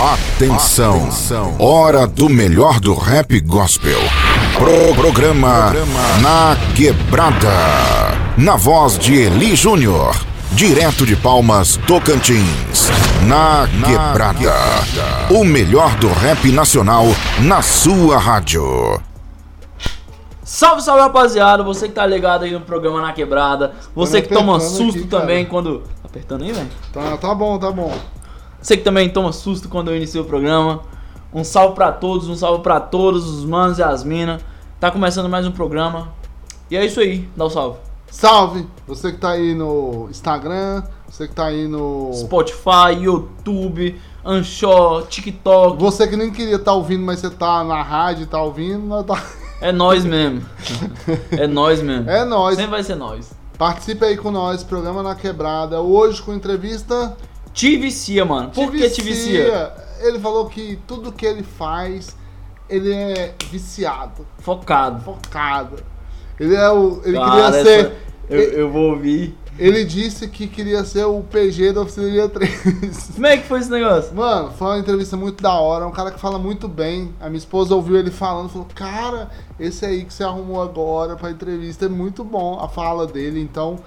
Atenção. Atenção. Hora do melhor do rap gospel. Pro programa Na Quebrada. Na voz de Eli Júnior. Direto de Palmas, Tocantins. Na, na quebrada. quebrada. O melhor do rap nacional na sua rádio. Salve, salve rapaziada, você que tá ligado aí no programa Na Quebrada, você que toma susto aqui, também quando. Tá apertando aí, velho? Tá, tá bom, tá bom. Você que também toma susto quando eu inicio o programa. Um salve pra todos, um salve pra todos os manos e as minas. Tá começando mais um programa. E é isso aí, dá o um salve. Salve! Você que tá aí no Instagram, você que tá aí no Spotify, YouTube, Anchor, TikTok. Você que nem queria estar tá ouvindo, mas você tá na rádio e tá ouvindo, tá... É nós mesmo. é nós mesmo. É nós. Sempre vai ser nós. Participe aí com nós, programa na quebrada. Hoje com entrevista. Te vicia, mano. Por que te vicia? Ele falou que tudo que ele faz, ele é viciado. Focado. Focado. Ele é o. Ele Cara, queria ser. Eu, eu vou ouvir. Ele disse que queria ser o PG da Oficina 3. Como é que foi esse negócio? Mano, foi uma entrevista muito da hora. Um cara que fala muito bem. A minha esposa ouviu ele falando falou: Cara, esse aí que você arrumou agora pra entrevista é muito bom a fala dele. Então,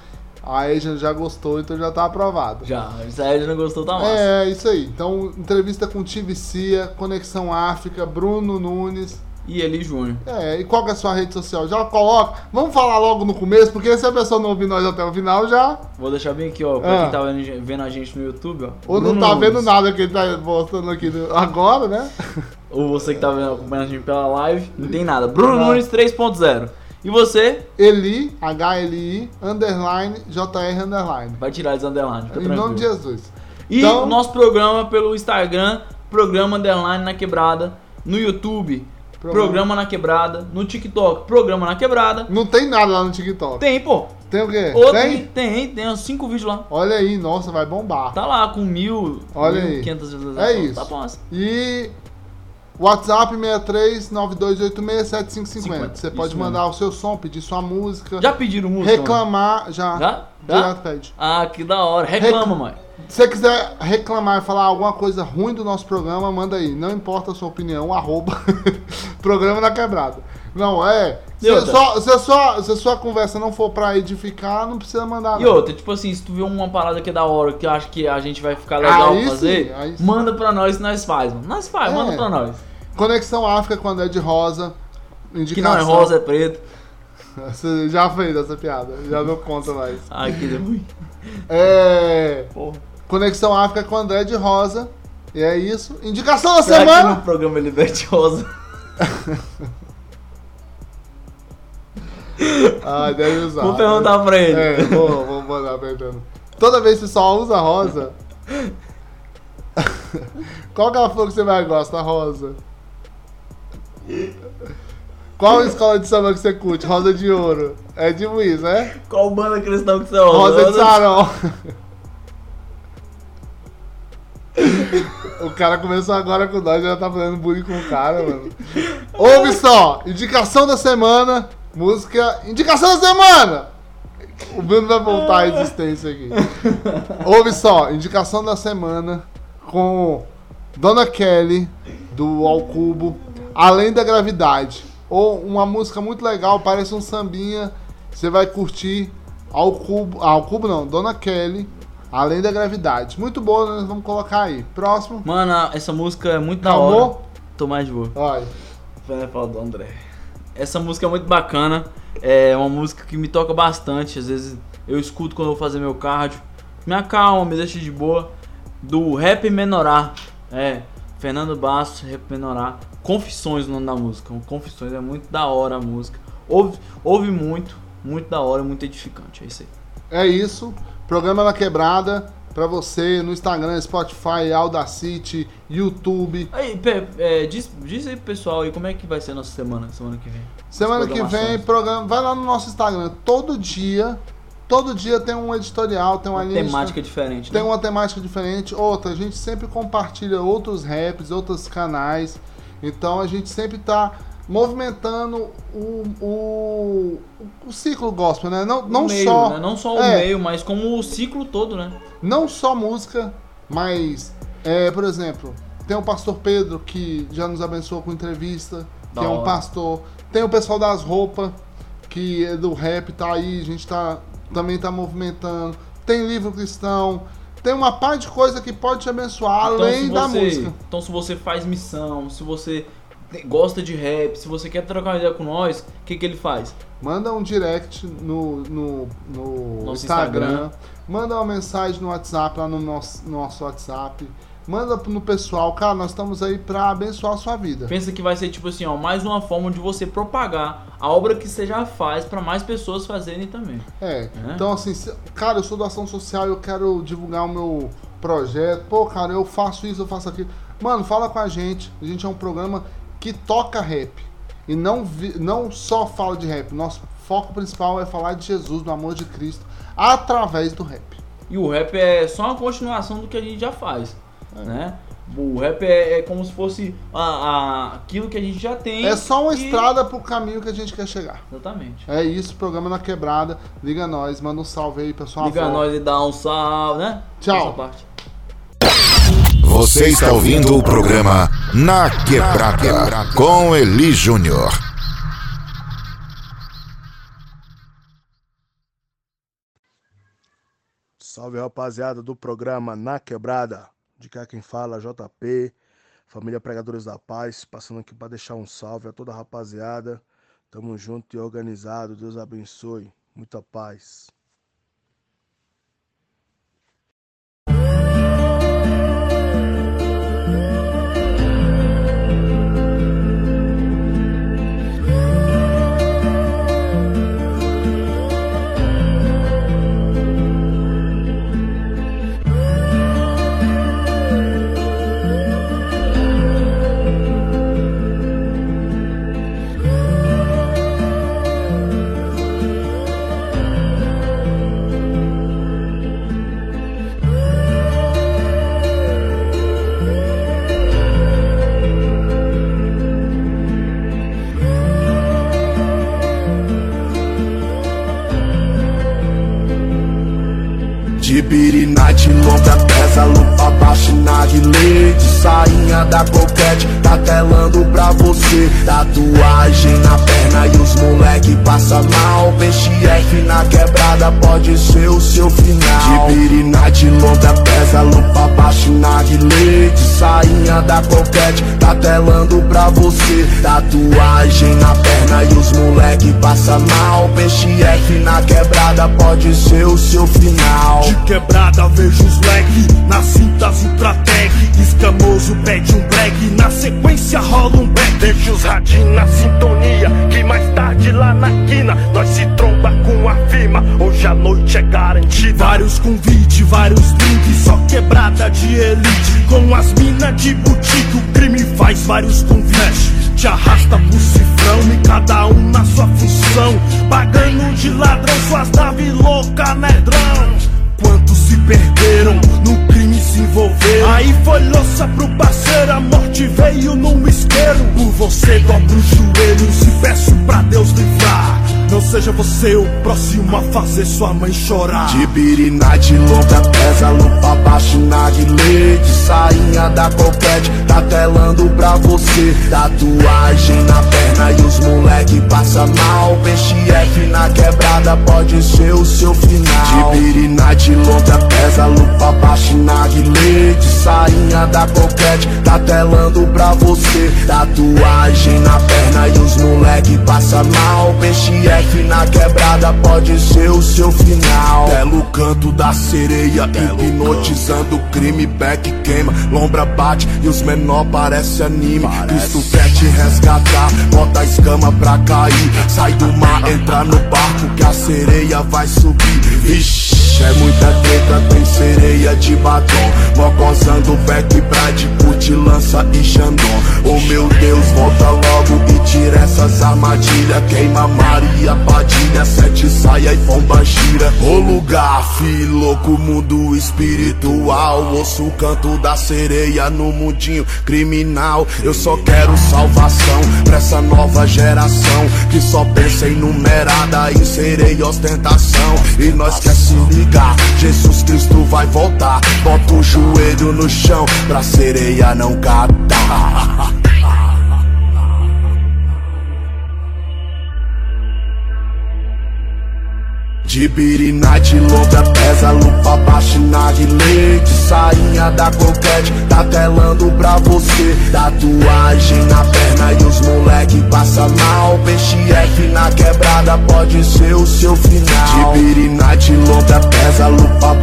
a Asia já gostou, então já tá aprovado. Já, se a não gostou, tá massa. É, isso aí. Então, entrevista com Tivicia, Conexão África, Bruno Nunes e Eli Júnior. É, e qual que é a sua rede social? Já coloca. Vamos falar logo no começo, porque se a pessoa não ouvir nós até o final, já. Vou deixar bem aqui, ó, pra ah. quem tá vendo a gente no YouTube, ó. Ou não tá vendo nada que ele tá mostrando aqui agora, né? Ou você que tá vendo, acompanhando a gente pela live, não tem nada. Bruno não. Nunes 3.0. E você? Eli, H-L-I, underline, J-R, underline. Vai tirar esse underline, Em nome de Jesus. E então... nosso programa pelo Instagram, programa underline na quebrada, no YouTube, Programa. programa. na Quebrada. No TikTok, Programa na Quebrada. Não tem nada lá no TikTok. Tem, pô. Tem o quê? Outro, tem? Tem, tem uns 5 vídeos lá. Olha aí, nossa, vai bombar. Tá lá com mil, Olha aí. 500 visualizações. É isso. Tá bom. E WhatsApp 6392867550. Você pode mandar o seu som, pedir sua música. Já pediram música? Reclamar, já. Já? Já? pede. Ah, que da hora. Reclama, mãe. Se você quiser reclamar e falar alguma coisa ruim do nosso programa, manda aí. Não importa a sua opinião, arroba programa na quebrada. Não, é. Se, só, se, a sua, se a sua conversa não for pra edificar, não precisa mandar. E outra, tipo assim, se tu vê uma parada que é da hora, que eu acho que a gente vai ficar legal aí fazer, sim, manda pra nós e nós faz, mano. Nós faz, é. manda pra nós. Conexão África quando é de rosa. Indicação. Que não é rosa, é preto. Você já fez essa piada, já não conta mais. Ai, que ruim. É. Porra. Conexão África com André de Rosa. E é isso. Indicação da Será semana! Que no programa Liberte Rosa. ah, deve usar. Vou perguntar pra ele. É, vou, vou mandar perguntando. Toda vez que você só usa rosa. Qual que é a flor que você mais gosta? Rosa. Qual a escola de samba que você curte? Rosa de ouro. É de Luiz, né? Qual banda cristã que você usa? Rosa de Sarão. o cara começou agora com nós, já tá fazendo bullying com o cara, mano. Ouve só, indicação da semana, música. Indicação da semana! O Bruno vai voltar à existência aqui. Ouve só, indicação da semana com Dona Kelly, do Ao Cubo, Além da Gravidade ou uma música muito legal, parece um sambinha, você vai curtir ao cubo, ao cubo não, Dona Kelly, além da gravidade. Muito boa, nós vamos colocar aí. Próximo. Mano, essa música é muito da hora. Tô mais de boa. Olha. Vai falar do André. Essa música é muito bacana. É uma música que me toca bastante. Às vezes eu escuto quando eu vou fazer meu cardio. Me acalma, me deixa de boa. Do Rap Menorá. É, Fernando Bastos, Rap Menorá. Confissões o nome da música. Confissões é muito da hora a música. Ouve, ouve muito, muito da hora, muito edificante. É isso aí. É isso. Programa na quebrada para você no Instagram, Spotify, Audacity, YouTube. Aí, é, diz, diz aí pro pessoal aí como é que vai ser a nossa semana, semana que vem. Semana que vem, programa, vai lá no nosso Instagram. Todo dia, todo dia tem um editorial, tem uma, uma lista, temática diferente. Tem né? uma temática diferente. Outra, a gente sempre compartilha outros raps, outros canais. Então a gente sempre está movimentando o, o, o, ciclo gospel, né? Não, não meio, só. Né? Não só o é, meio, mas como o ciclo todo, né? Não só música, mas, é, por exemplo, Tem o pastor Pedro, que já nos abençoou com entrevista, Da que é um hora. pastor. Tem o pessoal das roupas, que é do rap, tá aí, a gente tá, também tá movimentando. Tem livro cristão. Tem uma par de coisa que pode te abençoar, Então, além se da você- música. Então, se você faz missão, se você gosta de rap, se você quer trocar uma ideia com nós, o que, que ele faz? Manda um direct no, no, no Instagram. Instagram. Manda uma mensagem no WhatsApp, lá no nosso, nosso WhatsApp. Manda no pessoal, cara, nós estamos aí pra abençoar a sua vida. Pensa que vai ser tipo assim, ó, mais uma forma de você propagar a obra que você já faz pra mais pessoas fazerem também. É. É. Então, assim, se- cara, eu sou da ação social, eu quero divulgar o meu projeto. Pô, cara, eu faço isso, eu faço aquilo. Mano, fala com a gente. A gente é um programa que toca rap. E não, vi- não só fala de rap. Nosso foco principal é falar de Jesus, do amor de Cristo, através do rap. E o rap é só uma continuação do que a gente já faz, né? O rap é, é como se fosse a, a- aquilo que a gente já tem. É só uma e- estrada pro caminho que a gente quer chegar. Exatamente. É isso, programa na quebrada. Liga nós, manda um salve aí, pessoal. Liga nós e dá um salve, né? Tchau. Você está ouvindo o programa Na Quebrada com Eli Júnior. Salve rapaziada do programa Na Quebrada. De cá quem fala, JP, família Pregadores da Paz, passando aqui para deixar um salve a toda a rapaziada. Tamo junto e organizado. Deus abençoe. Muita paz. De birina de longa pesa, lupa e narguilé Da coquete, tá telando pra você. Tatuagem na perna e os moleque passa mal. Peixe F na quebrada pode ser o seu final. De birina de longa pesa, lupa baixa e narguilé De sainha da coquete, tá telando pra você. Tatuagem na perna e os moleque passa mal. Peixe F na quebrada pode ser o seu final. De quebrada vejo os leque Nas cintas Ultratec Escamoso pede um break Na sequência rola um back Deixa os radinhos na sintonia Que mais tarde lá na quina Nós se tromba com a firma. Hoje a noite é garantida. Vários convites, vários drinks Só quebrada de elite. Com as minas de boutique O crime faz vários convites. Te arrasta pro cifrão E cada um na sua função. Pagando de ladrão Suas naves louca, nedrão Quantos se perderam, no crime se envolveram. Aí foi louça pro parceiro, a morte veio num isqueiro. Por você dobro os joelhos e peço pra Deus livrar. Não seja você o próximo a fazer sua mãe chorar. De birina de longa pesa, lupa baixo na guilê De sainha da coquete, tá telando pra você. Tatuagem na perna e os moleque passa mal. Peixe F na quebrada pode ser o seu final. De birina de longa pesa, lupa baixo na guilê De sainha da coquete, tá telando pra você. Tatuagem na perna e os moleque passa mal. Peixe F na quebrada pode ser o seu final. Belo canto da sereia, hipnotizando o crime Back queima, lombra bate e os menor parece anime. Cristo quer te resgatar, bota a escama pra cair. Sai do mar, entra no barco que a sereia vai subir Vixe, é muita treta, tem sereia de batom Mocosando back bride, put, lança e xandão Oh meu Deus, volta logo e tira essas armadilhas. Queima Maria Padilha, sete saia e pomba gira. O lugar, filho, louco, mundo espiritual. Ouço o canto da sereia no mundinho criminal. Eu só quero salvação pra essa nova geração que só pensa em numerada, inserei ostentação. E nós quer se ligar, Jesus Cristo vai voltar. Bota o joelho no chão pra sereia não catar. De birinite, longa, pesa, lupa, baixa, leite Sainha da coquete, tá telando pra você. Tatuagem na perna e os moleque passa mal. Peixe F na quebrada pode ser o seu final. De birinite, longa, pesa, lupa,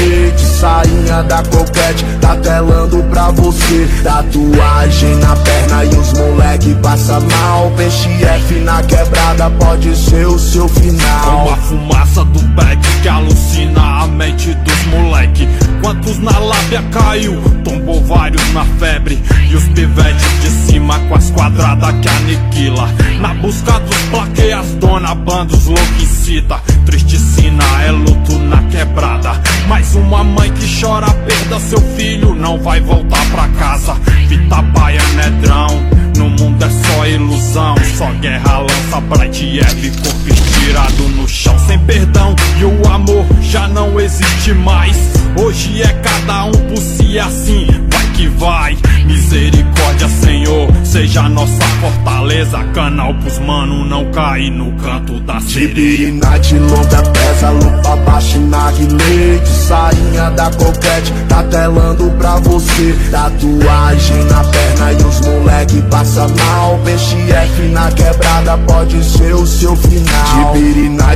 leite Sainha da coquete, tá telando pra você. Tatuagem na perna e os moleque passa mal. Peixe F na quebrada pode ser o seu final fumaça do back que alucina a mente dos moleque. Quantos na lábia caiu, tombou vários na febre. E os pivetes de cima com as quadradas que aniquila. Na busca dos plaqueias, dona bandos louco incita. Tristicina é luto na quebrada. Mais uma mãe que chora a perda, seu filho não vai voltar pra casa. Fita paia nedrão. No mundo é só ilusão, só guerra lança Bright Eve, corpo estirado no chão sem perdão e o amor já não existe mais. Hoje é cada um por si assim, vai que vai. Misericórdia, Senhor, seja nossa fortaleza. Canal pros mano não cair no canto da sereia. de longa, pesa, lupa baixa, leite. Sainha da coquete, tá telando pra você. Tatuagem na perna e os moleque passa mal. Peixe F na quebrada pode ser o seu final.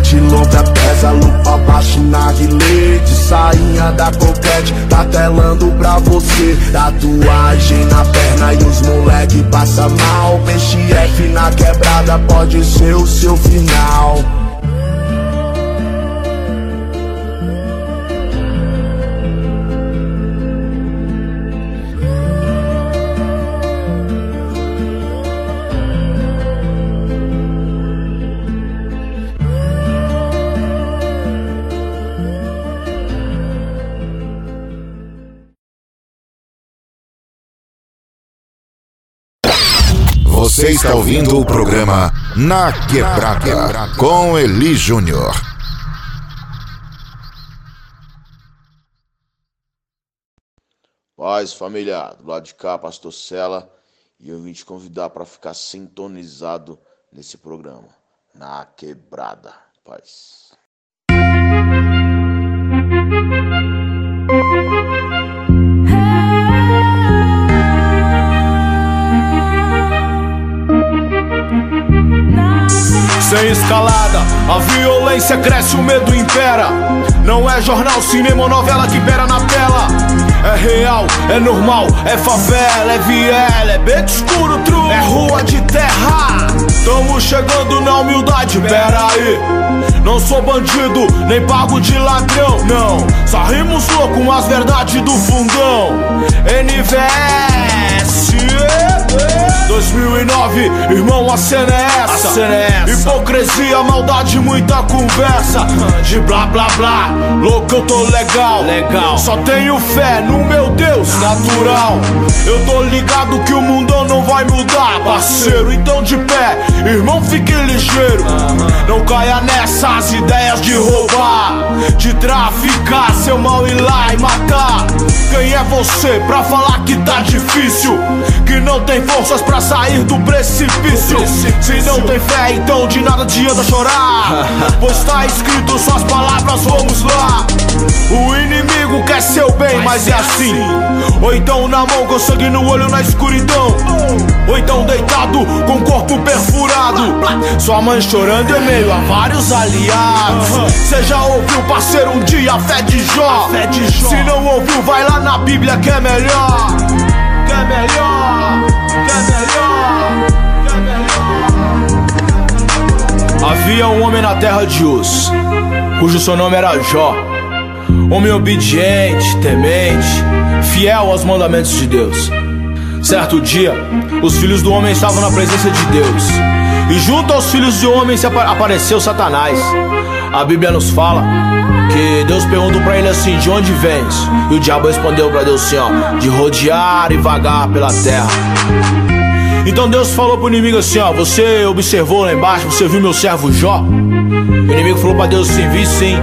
de longa, pesa, lupa baixa, leite. Sainha da coquete, tá telando pra você. Tatuagem na perna e os moleque passa mal. Peixe F na quebrada pode ser o seu final. Você está ouvindo o programa Na Quebrada com Eli Júnior. Paz, família, do lado de cá, Pastor Sela, e eu vim te convidar para ficar sintonizado nesse programa, Na Quebrada. Paz. Sem escalada, a violência cresce, o medo impera. Não é jornal, cinema ou novela que pera na tela. É real, é normal, é favela, é viela, é beco escuro, true, é rua de terra. Tamo chegando na humildade, pera aí. Não sou bandido, nem pago de ladrão, não. Só rimos louco com as verdades do fundão. NVS. 2009, irmão, a cena é essa. Cena é essa. Hipocrisia, maldade, muita conversa. De blá blá blá, louco, eu tô legal. Legal. Só tenho fé no meu Deus natural. Eu tô ligado que o mundão não vai mudar, parceiro. Então de pé, irmão, fique ligeiro. Não caia nessas ideias de roubar, de traficar, seu mal ir lá e matar. Quem é você pra falar que tá difícil? Que não tem forças pra sair do precipício. Se não tem fé, então de nada adianta chorar. Pois tá escrito suas palavras, vamos lá. O inimigo quer seu bem, mas é assim. Ou então na mão com sangue no olho na escuridão. Ou então deitado com o corpo perfurado. Sua mãe chorando em meio a vários aliados. Você já ouviu, parceiro, um dia a fé de Jó? Se não ouviu, vai lá na Bíblia que é melhor. Que é melhor. Que é melhor. Que é melhor. Havia um homem na terra de Uz, cujo seu nome era Jó. Homem obediente, temente, fiel aos mandamentos de Deus. Certo dia, os filhos do homem estavam na presença de Deus. E junto aos filhos de homem apareceu Satanás. A Bíblia nos fala que Deus perguntou para ele assim: De onde vens? E o diabo respondeu para Deus assim: ó, De rodear e vagar pela terra. Então Deus falou pro inimigo assim: Ó, você observou lá embaixo, você viu meu servo Jó? O inimigo falou para Deus assim: Vi sim.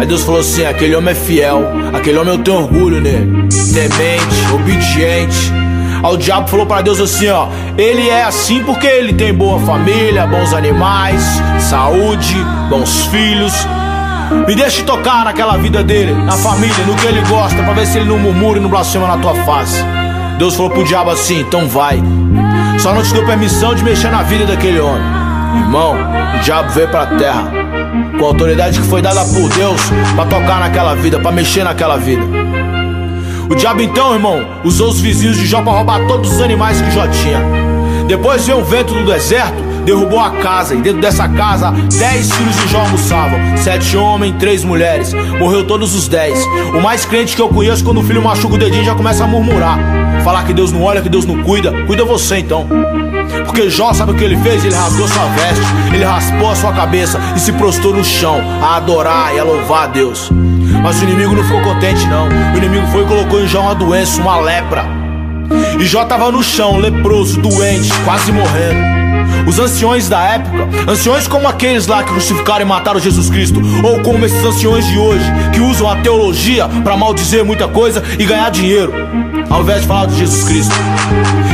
Aí Deus falou assim: aquele homem é fiel, aquele homem eu tenho orgulho nele, temente, obediente. Aí o diabo falou para Deus assim: ó, ele é assim porque ele tem boa família, bons animais, saúde, bons filhos. Me deixe tocar naquela vida dele, na família, no que ele gosta, pra ver se ele não murmura e não blasfema na tua face. Deus falou pro diabo assim: então vai. Só não te deu permissão de mexer na vida daquele homem. Irmão, o diabo veio pra terra com a autoridade que foi dada por Deus para tocar naquela vida, para mexer naquela vida. O diabo então, irmão, usou os vizinhos de Jó para roubar todos os animais que Jó tinha. Depois veio um vento do deserto, derrubou a casa, e dentro dessa casa, dez filhos de Jó almoçavam: sete homens, três mulheres. Morreu todos os dez. O mais crente que eu conheço, quando o filho machuca o dedinho, já começa a murmurar. Falar que Deus não olha, que Deus não cuida. Cuida você então. Porque Jó sabe o que ele fez? Ele rasgou sua veste, ele raspou a sua cabeça e se prostrou no chão a adorar e a louvar a Deus. Mas o inimigo não ficou contente, não. O inimigo foi e colocou em Jó uma doença, uma lepra. E Jó estava no chão, leproso, doente, quase morrendo. Os anciões da época, anciões como aqueles lá que crucificaram e mataram Jesus Cristo, ou como esses anciões de hoje, que usam a teologia para maldizer muita coisa e ganhar dinheiro, ao invés de falar de Jesus Cristo.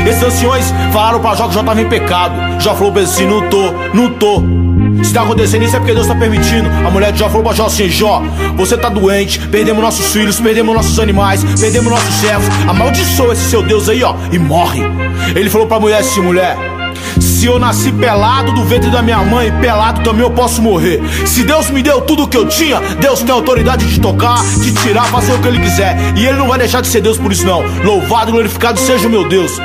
Esses anciões falaram para Jó que Jó estava em pecado. Jó falou para assim: não tô, não tô. Se tá acontecendo isso é porque Deus tá permitindo. A mulher de Jó falou pra Jó assim: Jó, você tá doente, perdemos nossos filhos, perdemos nossos animais, perdemos nossos servos. Amaldiçoa esse seu Deus aí, ó, e morre. Ele falou pra mulher assim: mulher. Se eu nasci pelado do ventre da minha mãe, pelado também eu posso morrer. Se Deus me deu tudo o que eu tinha, Deus tem autoridade de tocar, de tirar, fazer o que Ele quiser. E Ele não vai deixar de ser Deus por isso, não. Louvado e glorificado seja o meu Deus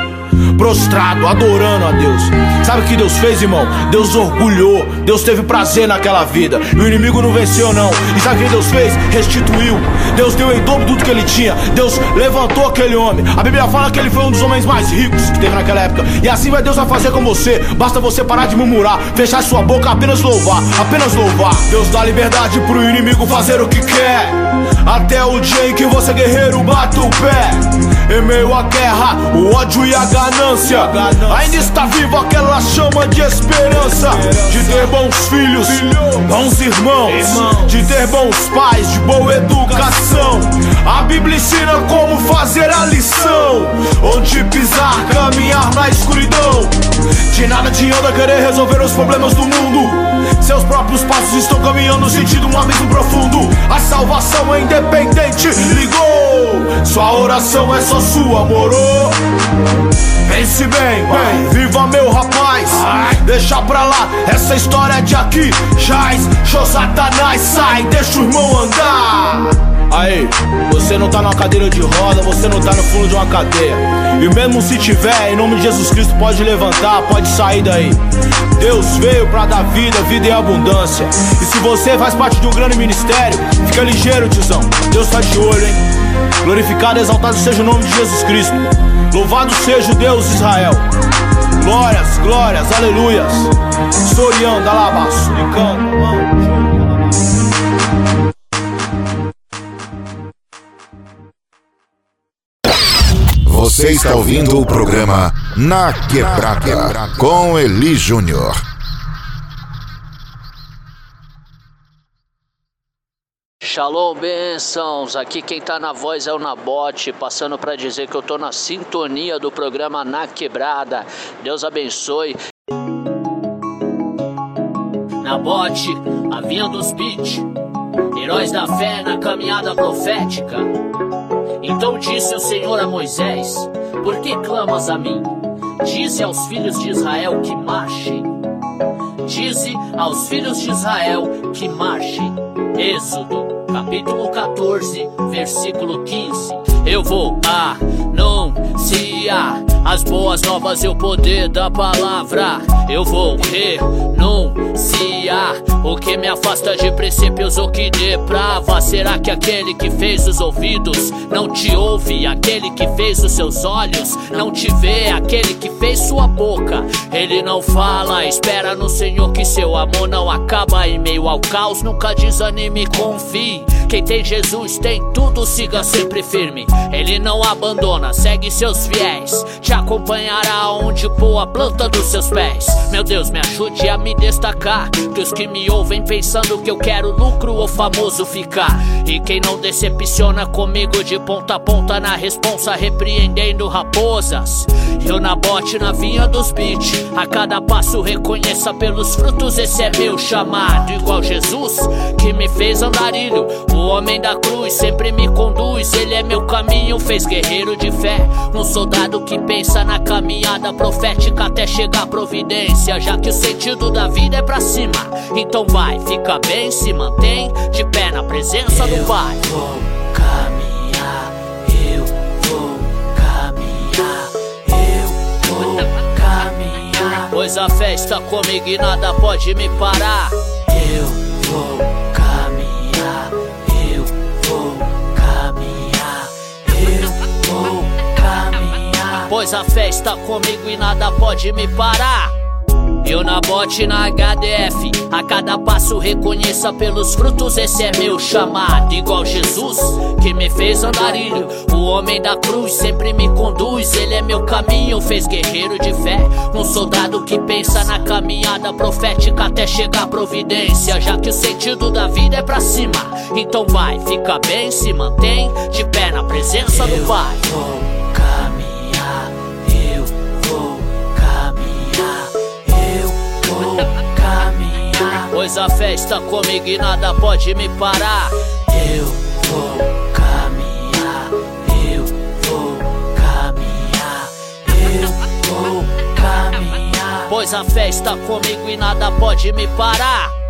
prostrado, adorando a Deus. Sabe o que Deus fez, irmão? Deus orgulhou, Deus teve prazer naquela vida. E o inimigo não venceu, não. E sabe o que Deus fez? Restituiu. Deus deu em dobro tudo que ele tinha. Deus levantou aquele homem. A Bíblia fala que ele foi um dos homens mais ricos que teve naquela época. E assim vai Deus vai fazer com você. Basta você parar de murmurar, fechar sua boca, apenas louvar, apenas louvar. Deus dá liberdade pro inimigo fazer o que quer. Até o dia em que você, guerreiro, bate o pé. Em meio à guerra, o ódio e a ganância. Ainda está viva aquela chama de esperança. De ter bons filhos, bons irmãos. De ter bons pais, de boa educação. A Bíblia ensina como fazer a lição. Onde pisar, caminhar na escuridão. De nada adianta querer resolver os problemas do mundo. Seus próprios passos estão caminhando no sentido um abismo profundo. A salvação é independente, ligou. Sua oração é só sua, moro. Pense bem, bem, viva meu rapaz. Deixa pra lá essa história de aqui. Jaz, show Satanás, sai, deixa o irmão andar. Aí, você não tá numa cadeira de roda, você não tá no fundo de uma cadeia. E mesmo se tiver, em nome de Jesus Cristo, pode levantar, pode sair daí. Deus veio pra dar vida, vida em abundância. E se você faz parte de um grande ministério, fica ligeiro, tiozão. Deus tá de olho, hein? Glorificado e exaltado seja o nome de Jesus Cristo. Louvado seja o Deus de Israel. Glórias, glórias, aleluias. E canta, mano. Você está ouvindo o programa Na Quebrada com Eli Júnior. Shalom, bênçãos. Aqui quem tá na voz é o Nabote, passando para dizer que eu tô na sintonia do programa Na Quebrada. Deus abençoe. Nabote, a vinha dos beat, heróis da fé na caminhada profética. Então disse o Senhor a Moisés: Por que clamas a mim? Dize aos filhos de Israel que marchem. Dize aos filhos de Israel que marchem. Êxodo, capítulo 14, versículo 15. Eu vou anunciar as boas novas e o poder da palavra. Eu vou renunciar O que me afasta de princípios, o que deprava, será que aquele que fez os ouvidos não te ouve? Aquele que fez os seus olhos não te vê? Aquele que fez sua boca, ele não fala. Espera no Senhor que seu amor não acaba em meio ao caos. Nunca desanime, confie. Quem tem Jesus tem tudo, siga sempre firme. Ele não abandona, segue seus fiéis. Te acompanhará onde pôr a planta dos seus pés. Meu Deus, me ajude a me destacar. Que os que me ouvem pensando que eu quero lucro ou famoso ficar. E quem não decepciona comigo de ponta a ponta na responsa, repreendendo raposas. Eu na bote, na vinha dos beats. A cada passo reconheça pelos frutos, esse é meu chamado. Igual Jesus, que me fez andarilho. O homem da cruz sempre me conduz. Ele é meu caminho, fez guerreiro de fé. Um soldado que pensa na caminhada profética até chegar a providência. Já que o sentido da vida é pra cima. Então vai, fica bem, se mantém de pé na presença do Pai. vou caminhar, eu vou caminhar, eu vou caminhar, Pois a fé está comigo e nada pode me parar. eu vou Pois a fé está comigo e nada pode me parar. Eu na bote na HDF, a cada passo reconheça pelos frutos, esse é meu chamado. Igual Jesus, que me fez andarilho. O homem da cruz sempre me conduz, ele é meu caminho, fez guerreiro de fé. Um soldado que pensa na caminhada profética até chegar a providência. Já que o sentido da vida é pra cima, então vai, fica bem, se mantém de pé na presença do Pai. Pois a fé está comigo e nada pode me parar. eu vou caminhar, eu vou caminhar, eu vou caminhar. Pois a fé está comigo e nada pode me parar.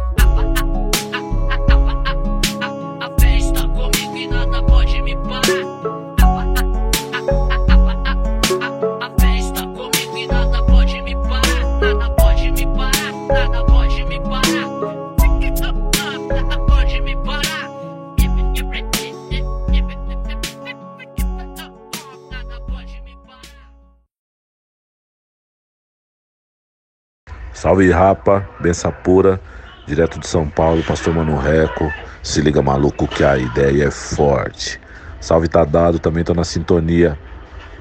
Salve rapa, benção pura, direto de São Paulo, pastor Mano Reco. Se liga maluco que a ideia é forte. Salve tá dado, também tô na sintonia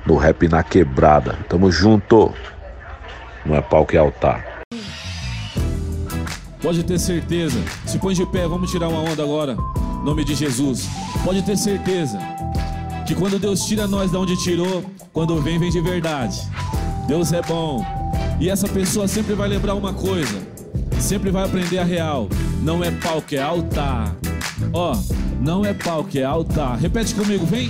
no rap na quebrada. Tamo junto. Não é pau que é altar. Pode ter certeza. Se põe de pé, vamos tirar uma onda agora. Nome de Jesus. Pode ter certeza que quando Deus tira nós da onde tirou, quando vem, vem de verdade. Deus é bom. E essa pessoa sempre vai lembrar uma coisa. Sempre vai aprender a real. Não é pau que é altar. Ó, não é pau que é altar. Repete comigo, vem.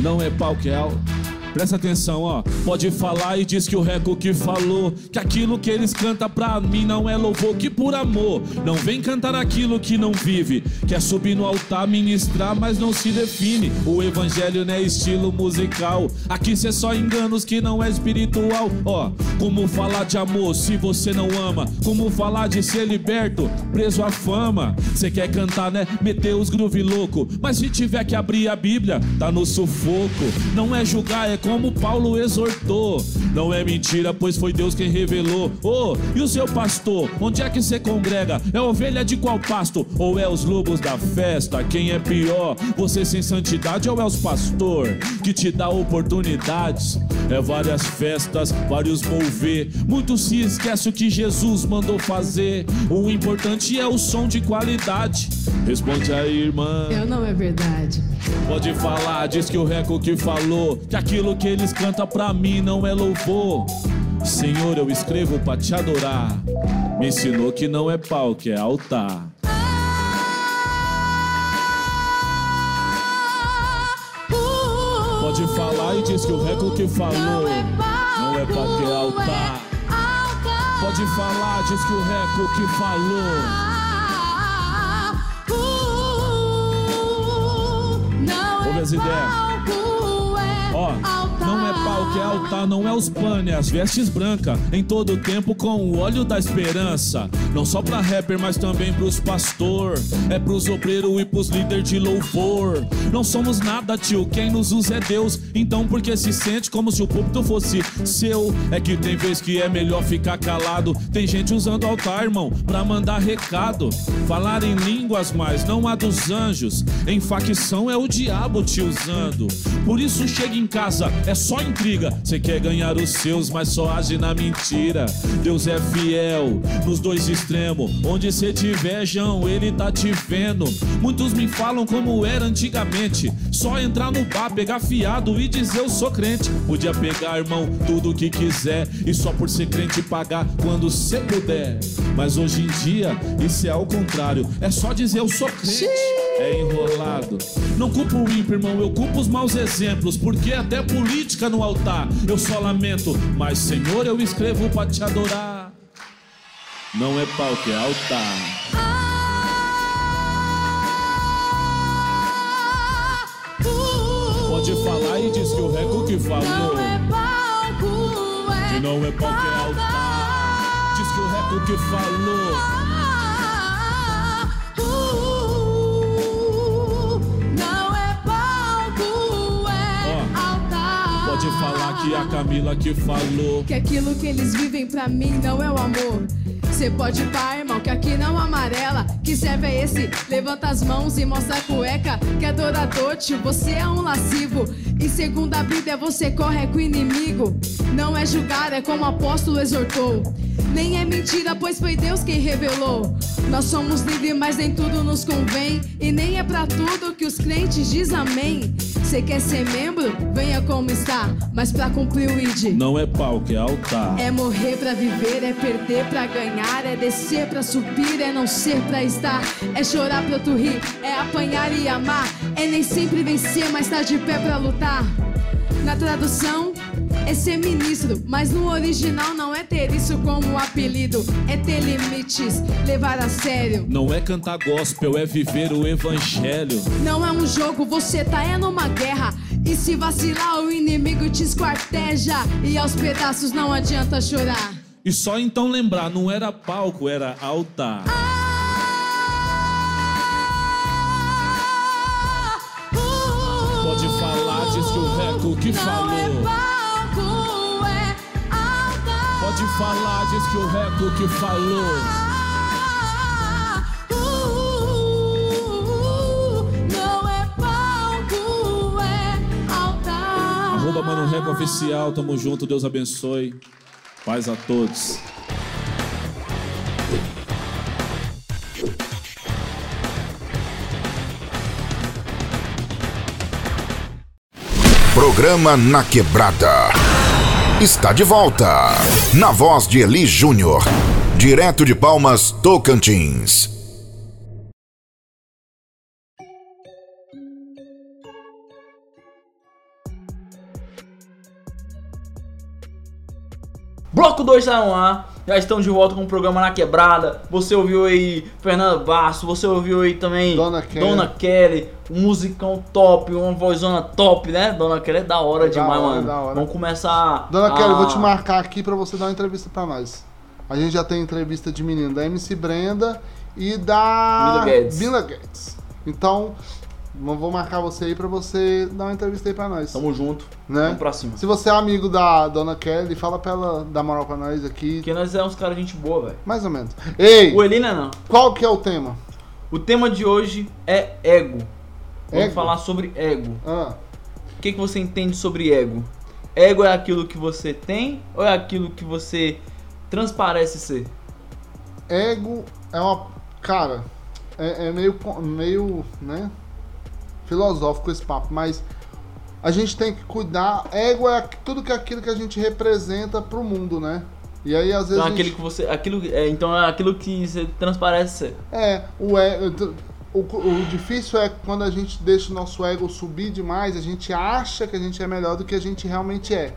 Não é pau que é altar. Presta atenção, ó. Pode falar e diz que o Reco que falou. Que aquilo que eles cantam pra mim não é louvor, que por amor. Não vem cantar aquilo que não vive. Quer subir no altar, ministrar, mas não se define. O evangelho não é estilo musical. Aqui cê só engana os que não é espiritual. Ó, como falar de amor se você não ama? Como falar de ser liberto, preso à fama? Cê quer cantar, né? Meter os groove louco. Mas se tiver que abrir a Bíblia, tá no sufoco. Não é julgar, é como Paulo exortou. Não é mentira, pois foi Deus quem revelou. Ô, e o seu pastor? Onde é que você congrega? É ovelha de qual pasto? Ou é os lobos da festa? Quem é pior? Você sem santidade ou é os pastor que te dá oportunidades? É várias festas, vários mover. Muitos se esquecem o que Jesus mandou fazer. O importante é o som de qualidade. Responde aí, irmã. Eu não é verdade. Pode falar, diz que o Reco que falou que aquilo que eles cantam pra mim não é louvor. Senhor, eu escrevo pra te adorar. Me ensinou que não é pau, que é altar. Pode falar e diz que o Reco que falou não é pau, que é altar. Pode falar, diz que o Reco que falou. Ouve as ideias. Ó, não é pau que é altar, não é os panes, as vestes brancas. Em todo tempo com o óleo da esperança. Não só pra rapper, mas também pros pastor. É pros obreiros e pros líderes de louvor. Não somos nada, tio, quem nos usa é Deus. Então por que se sente como se o púlpito fosse seu? É que tem vez que é melhor ficar calado. Tem gente usando altar, irmão, pra mandar recado. Falar em línguas, mas não a dos anjos. Em facção é o diabo te usando. Por isso chega em casa, é só intriga. Cê quer ganhar os seus, mas só age na mentira. Deus é fiel nos dois extremos. Onde cê tiver, João, ele tá te vendo. Muitos me falam como era antigamente. Só entrar no bar, pegar fiado e dizer eu sou crente. Podia pegar, irmão, tudo que quiser. E só por ser crente pagar quando cê puder. Mas hoje em dia, isso é ao contrário. É só dizer eu sou crente. É enrolado. Não culpo o ímpio, irmão, eu culpo os maus exemplos. Porque até política no altar eu só lamento. Mas, Senhor, eu escrevo pra te adorar. Não é pau que é altar. Pode falar e diz que o Reco que falou. Que não é pau que é altar. Diz que o Reco que falou. Que a Camila que falou. Que aquilo que eles vivem pra mim não é o amor. Cê pode pá, irmão, que aqui não amarela. Que serve é esse? Levanta as mãos e mostra a cueca. Que adorador, tio, você é um lascivo. E segundo a Bíblia, você corre com o inimigo. Não é julgar, é como o apóstolo exortou. Nem é mentira, pois foi Deus quem revelou. Nós somos livres, mas nem tudo nos convém. E nem é pra tudo que os crentes diz amém. Cê quer ser membro? Venha como está. Mas pra cumprir o ID. Não é pau que é altar. É morrer pra viver, é perder pra ganhar, é descer pra subir, é não ser pra estar, é chorar pra tu rir, é apanhar e amar, é nem sempre vencer, mas tá de pé pra lutar. Na tradução, é ser ministro, mas no original não é ter isso como apelido, é ter limites, levar a sério. Não é cantar gospel, é viver o evangelho. Não é um jogo, você tá é numa guerra. E se vacilar, o inimigo te esquarteja. E aos pedaços não adianta chorar. E só então lembrar, não era palco, era altar. Pode falar, diz que o Reco que falou. Palco falar, diz que o Reco que falou. Não é palco, é altar. Arroba Mano Reco Oficial, tamo junto, Deus abençoe. Paz a todos. Programa Na Quebrada. Está de volta. Na voz de Eli Júnior. Direto de Palmas, Tocantins. Bloco 2 tá no ar. Já estamos de volta com o programa Na Quebrada. Você ouviu aí Fernanda Basso, você ouviu aí também Dona Kelly. Dona Kelly, um musicão top, uma vozona top, né? Dona Kelly é da hora É demais, hora, mano. da hora. Vamos começar. Dona a... Kelly, vou te marcar aqui pra você dar uma entrevista pra nós. A gente já tem entrevista de menino da MC Brenda e da Mila Guedes. Mila Guedes. Então, vou marcar você aí pra você dar uma entrevista aí pra nós. Tamo junto. né? Vamos pra cima. Se você é amigo da Dona Kelly, fala pra ela dar moral pra nós aqui. Porque nós é uns caras de gente boa, velho. Mais ou menos. Ei, O Elina não. qual que é o tema? O tema de hoje é ego. Vamos Ego? falar sobre ego. Ah, O que, que você entende sobre ego? Ego é aquilo que você tem ou é aquilo que você transparece ser? ego é uma. Cara, é, é meio, meio, né? Filosófico esse papo, mas a gente tem que cuidar. Ego é tudo que aquilo que a gente representa pro mundo, né? E aí às vezes. Então gente- que você. Aquilo, é, então é aquilo que você transparece ser. É, o, ego, o, o difícil é quando a gente deixa o nosso ego subir demais, a gente acha que a gente é melhor do que a gente realmente é.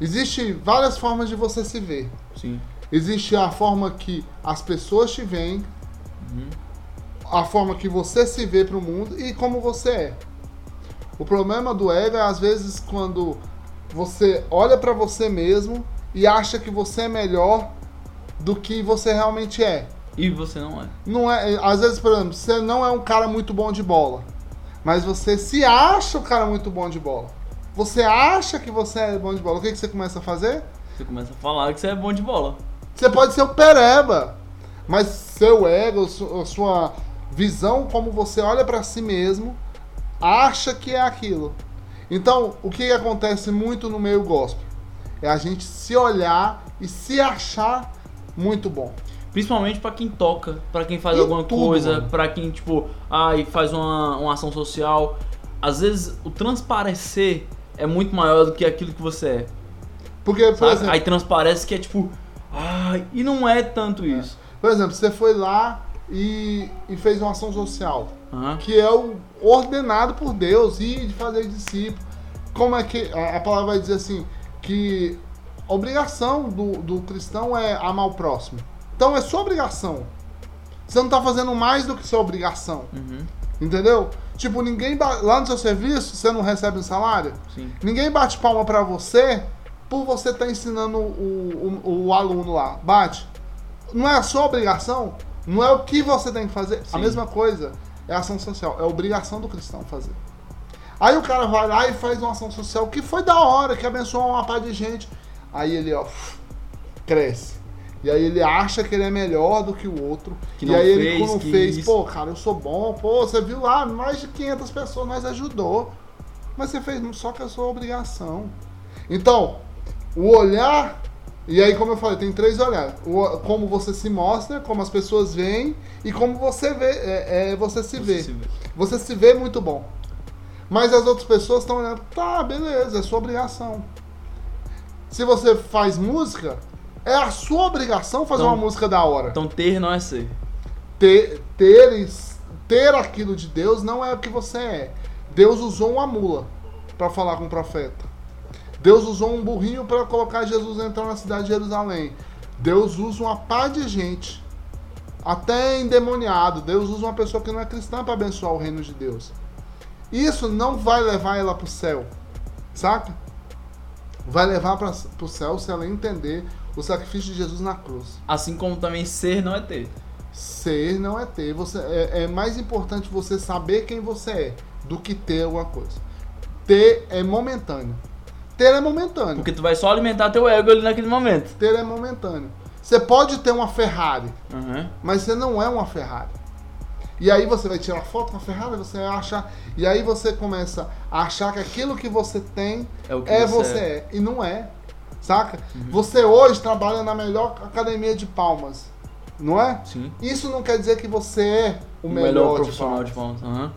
Existem várias formas de você se ver. Sim. Existe a forma que as pessoas te veem, a forma que você se vê pro mundo e como você é. O problema do ego é às vezes quando você olha pra você mesmo e acha que você é melhor do que você realmente é. E você não é. Não é, às vezes, por exemplo, você não é um cara muito bom de bola, mas você se acha um cara muito bom de bola. Você acha que você é bom de bola. O que, que você começa a fazer? Você começa a falar que você é bom de bola. Você pode ser o pereba, mas seu ego, sua visão, como você olha pra si mesmo, acha que é aquilo. Então, o que acontece muito no meio gospel? É a gente se olhar e se achar muito bom. Principalmente pra quem toca, pra quem faz Em alguma tudo, coisa, pra quem, tipo, ai, faz uma, uma ação social. Às vezes o transparecer é muito maior do que aquilo que você é. Porque, por exemplo, Aí transparece que é tipo, ai, e não é tanto isso. por exemplo, você foi lá e, e fez uma ação social. Aham. que é o ordenado por Deus e de fazer discípulo. Como é que a, a palavra vai dizer assim que a obrigação do, do cristão é amar o próximo. Então é sua obrigação. Você não está fazendo mais do que sua obrigação. Uhum. Entendeu? Tipo, ninguém lá no seu serviço, você não recebe um salário? Sim. Ninguém bate palma pra você por você estar ensinando o, o, o aluno lá. Bate. Não é a sua obrigação? Não é o que você tem que fazer? A Sim. mesma coisa é ação social. É obrigação do cristão fazer. Aí o cara vai lá e faz uma ação social que foi da hora, que abençoou uma par de gente. Aí ele, ó, cresce. E aí ele acha que ele é melhor do que o outro. Que e aí ele que fez, pô, cara, eu sou bom, pô, você viu lá, mais de 500 pessoas nós ajudou. Mas você fez só que é a sua obrigação. Então, o olhar, e aí como eu falei, tem três olhares. O- como você se mostra, como as pessoas veem e como você vê, é, é, você se vê. se vê. Você se vê muito bom. Mas as outras pessoas estão olhando, tá, beleza, é sua obrigação. Se você faz música, é a sua obrigação fazer Então- uma música da hora. Então ter não é ser. Ter, ter, ter aquilo de Deus não é o que você é. Deus usou uma mula para falar com o profeta. Deus usou um burrinho para colocar Jesus entrar na cidade de Jerusalém. Deus usa uma pá de gente, até endemoniado. Deus usa uma pessoa que não é cristã para abençoar o reino de Deus. Isso não vai levar ela pro céu, saca? Vai levar para pro céu se ela entender o sacrifício de Jesus na cruz. Assim como também ser não é ter. Ser não é ter. Você, é, é mais importante você saber quem você é do que ter alguma coisa. Ter é momentâneo. Ter é momentâneo. Porque tu vai só alimentar teu ego ali naquele momento. Ter é momentâneo. Você pode ter uma Ferrari, Uhum. mas você não é uma Ferrari. E aí você vai tirar foto com a Ferrari, você vai achar. E aí você começa a achar que aquilo que você tem É o que é você você é. é. E não é. Saca? Você hoje trabalha na melhor academia de palmas. Não é? Sim. Isso não quer dizer que você é o, O melhor, melhor de profissional de palmas. palmas. Aham.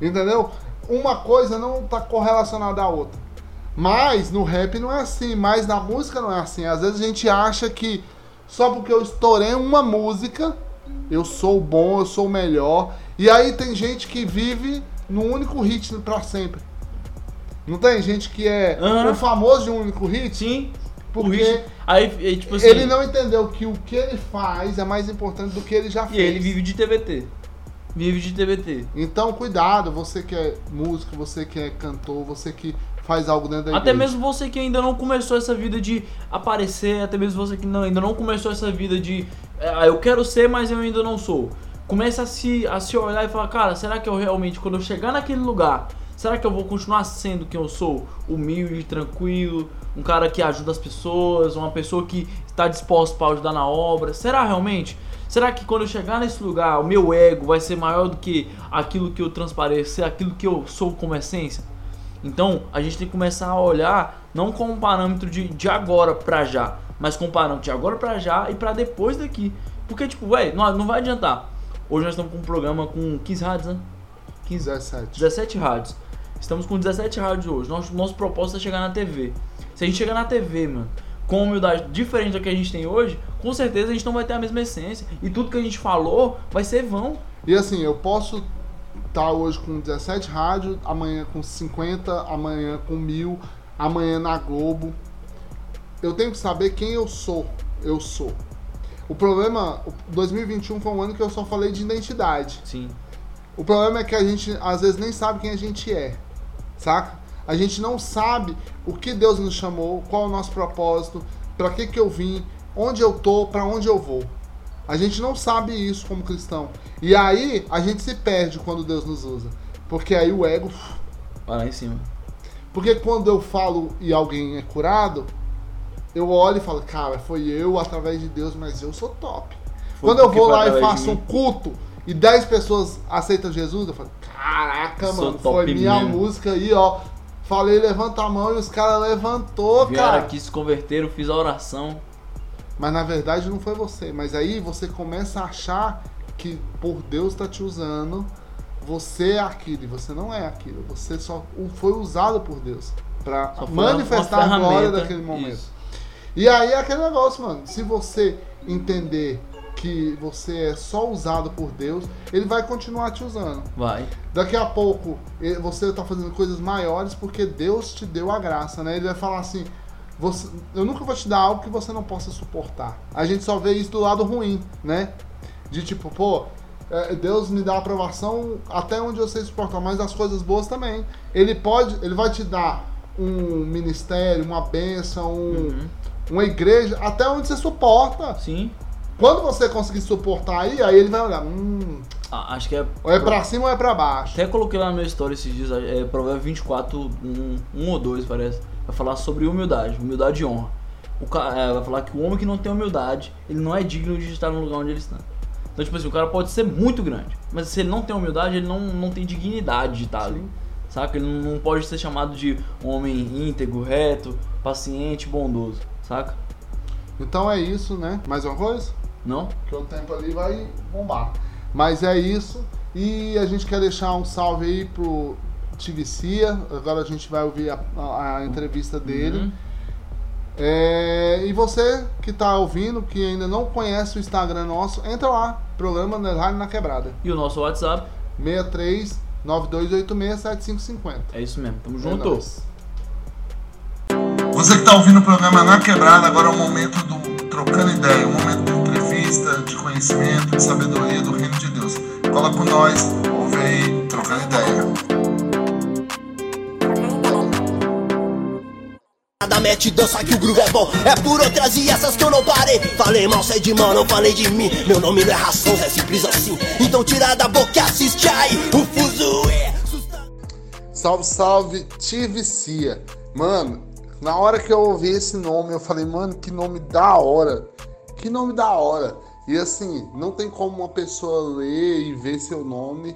Entendeu? Uma coisa não tá correlacionada à outra. Mas no rap não é assim, mas na música não é assim. Às vezes a gente acha que só porque eu estourei uma música, eu sou bom, eu sou o melhor. E aí tem gente que vive num único hit pra sempre. Não tem gente que é Aham. o famoso de um único hit? Sim. Porque hit- Aí, tipo assim. ele não entendeu que o que ele faz é mais importante do que ele já E fez. ele vive de TBT. Vive de TBT. Então, cuidado, você que é músico, você que é cantor, você que faz algo dentro da Até igreja. mesmo você que ainda não começou essa vida de aparecer, até mesmo você que não- ainda não começou essa vida de ah, eu quero ser, mas eu ainda não sou. Começa a se, a se olhar e falar, cara, será que eu realmente, quando eu chegar naquele lugar, será que eu vou continuar sendo quem eu sou? Humilde, tranquilo, um cara que ajuda as pessoas, uma pessoa que está disposta para ajudar na obra. Será realmente? Será que quando eu chegar nesse lugar, o meu ego vai ser maior do que aquilo que eu transpareço, aquilo que eu sou como essência? Então, a gente tem que começar a olhar não com um parâmetro de, de agora pra já, mas com um parâmetro de agora pra já e pra depois daqui. Porque, tipo, velho, não, não vai adiantar. Hoje nós estamos com um programa com 15 rádios, né? 15, 17. 17 rádios. Estamos com 17 rádios hoje. Nosso, nosso propósito é chegar na TV. Se a gente chegar na TV, mano, com humildade diferente da que a gente tem hoje, com certeza a gente não vai ter a mesma essência. E tudo que a gente falou vai ser vão. E assim, eu posso estar hoje com 17 rádios, amanhã com 50, amanhã com 1000, amanhã na Globo. Eu tenho que saber quem eu sou. Eu sou. O problema, o 2021 foi um ano que eu só falei de identidade. Sim. O problema é que a gente às vezes nem sabe quem a gente é. Saca? A gente não sabe o que Deus nos chamou, qual é o nosso propósito, para que que eu vim, onde eu tô, para onde eu vou. A gente não sabe isso como cristão. E aí a gente se perde quando Deus nos usa. Porque aí o ego. Vai lá em cima. Porque quando eu falo e alguém é curado, eu olho e falo, cara, foi eu através de Deus, mas eu sou top. Foi quando eu vou lá e faço um culto e 10 pessoas aceitam Jesus, eu falo, caraca, Sou mano, foi minha mesmo. música aí, ó. Falei, levanta a mão e os caras levantou, Vieram cara. aqui, se converteram, fiz a oração. Mas na verdade não foi você. Mas aí você começa a achar que por Deus tá te usando, você é aquilo e você não é aquilo. Você só foi usado por Deus para manifestar a glória daquele momento. isso. E aí é aquele negócio, mano. Se você entender que você é só usado por Deus, ele vai continuar te usando. Vai. Daqui a pouco eh, você tá fazendo coisas maiores porque Deus te deu a graça, né? Ele vai falar assim: você, eu nunca vou te dar algo que você não possa suportar. A gente só vê isso do lado ruim, né? De tipo, pô, eh, Deus me dá aprovação até onde eu sei suportar, mas as coisas boas também. Ele pode, ele vai te dar um ministério, uma bênção, um- uma igreja, até onde você suporta. Sim. Quando você conseguir suportar aí, aí ele vai olhar, hum, Ah, acho que é. ou é pra cima ou é pra baixo. Até coloquei lá no meu story esses dias, é Provérbio 24, um, um ou dois parece. Vai falar sobre humildade, humildade e honra. O ca- é, vai falar que o homem que não tem humildade, ele não é digno de estar no lugar onde ele está. Então, tipo assim, o cara pode ser muito grande, mas se ele não tem humildade, ele não, não tem dignidade de estar ali. Saca? Ele não, não pode ser chamado de homem íntegro, reto, paciente, bondoso. Saca? Então é isso, né? Mais uma coisa? Não? Que o tempo ali vai bombar. Mas é isso. E a gente quer deixar um salve aí pro Tivicia. Agora a gente vai ouvir a, a- a entrevista dele. Uhum. É, e você que tá ouvindo, que ainda não conhece o Instagram nosso, entra lá, programa na Quebrada. E o nosso WhatsApp? 63 9286 7550. É isso mesmo, tamo É junto. nóis. Você que está ouvindo o programa Na Quebrada, agora é o momento do Trocando Ideia, um momento de entrevista, de conhecimento, de sabedoria do Reino de Deus. Cola com nós, ouve aí, Trocando Ideia. Nada mete dança que o groove é bom É por outras e essas que eu não parei Falei mal, sai de mão, não falei de mim Meu nome não é é simples assim Então tira da boca e assiste aí O fuso é Salve, salve, Tivicia. Mano, na hora que eu ouvi esse nome, eu falei, mano, que nome da hora. Que nome da hora. E assim, não tem como uma pessoa ler e ver seu nome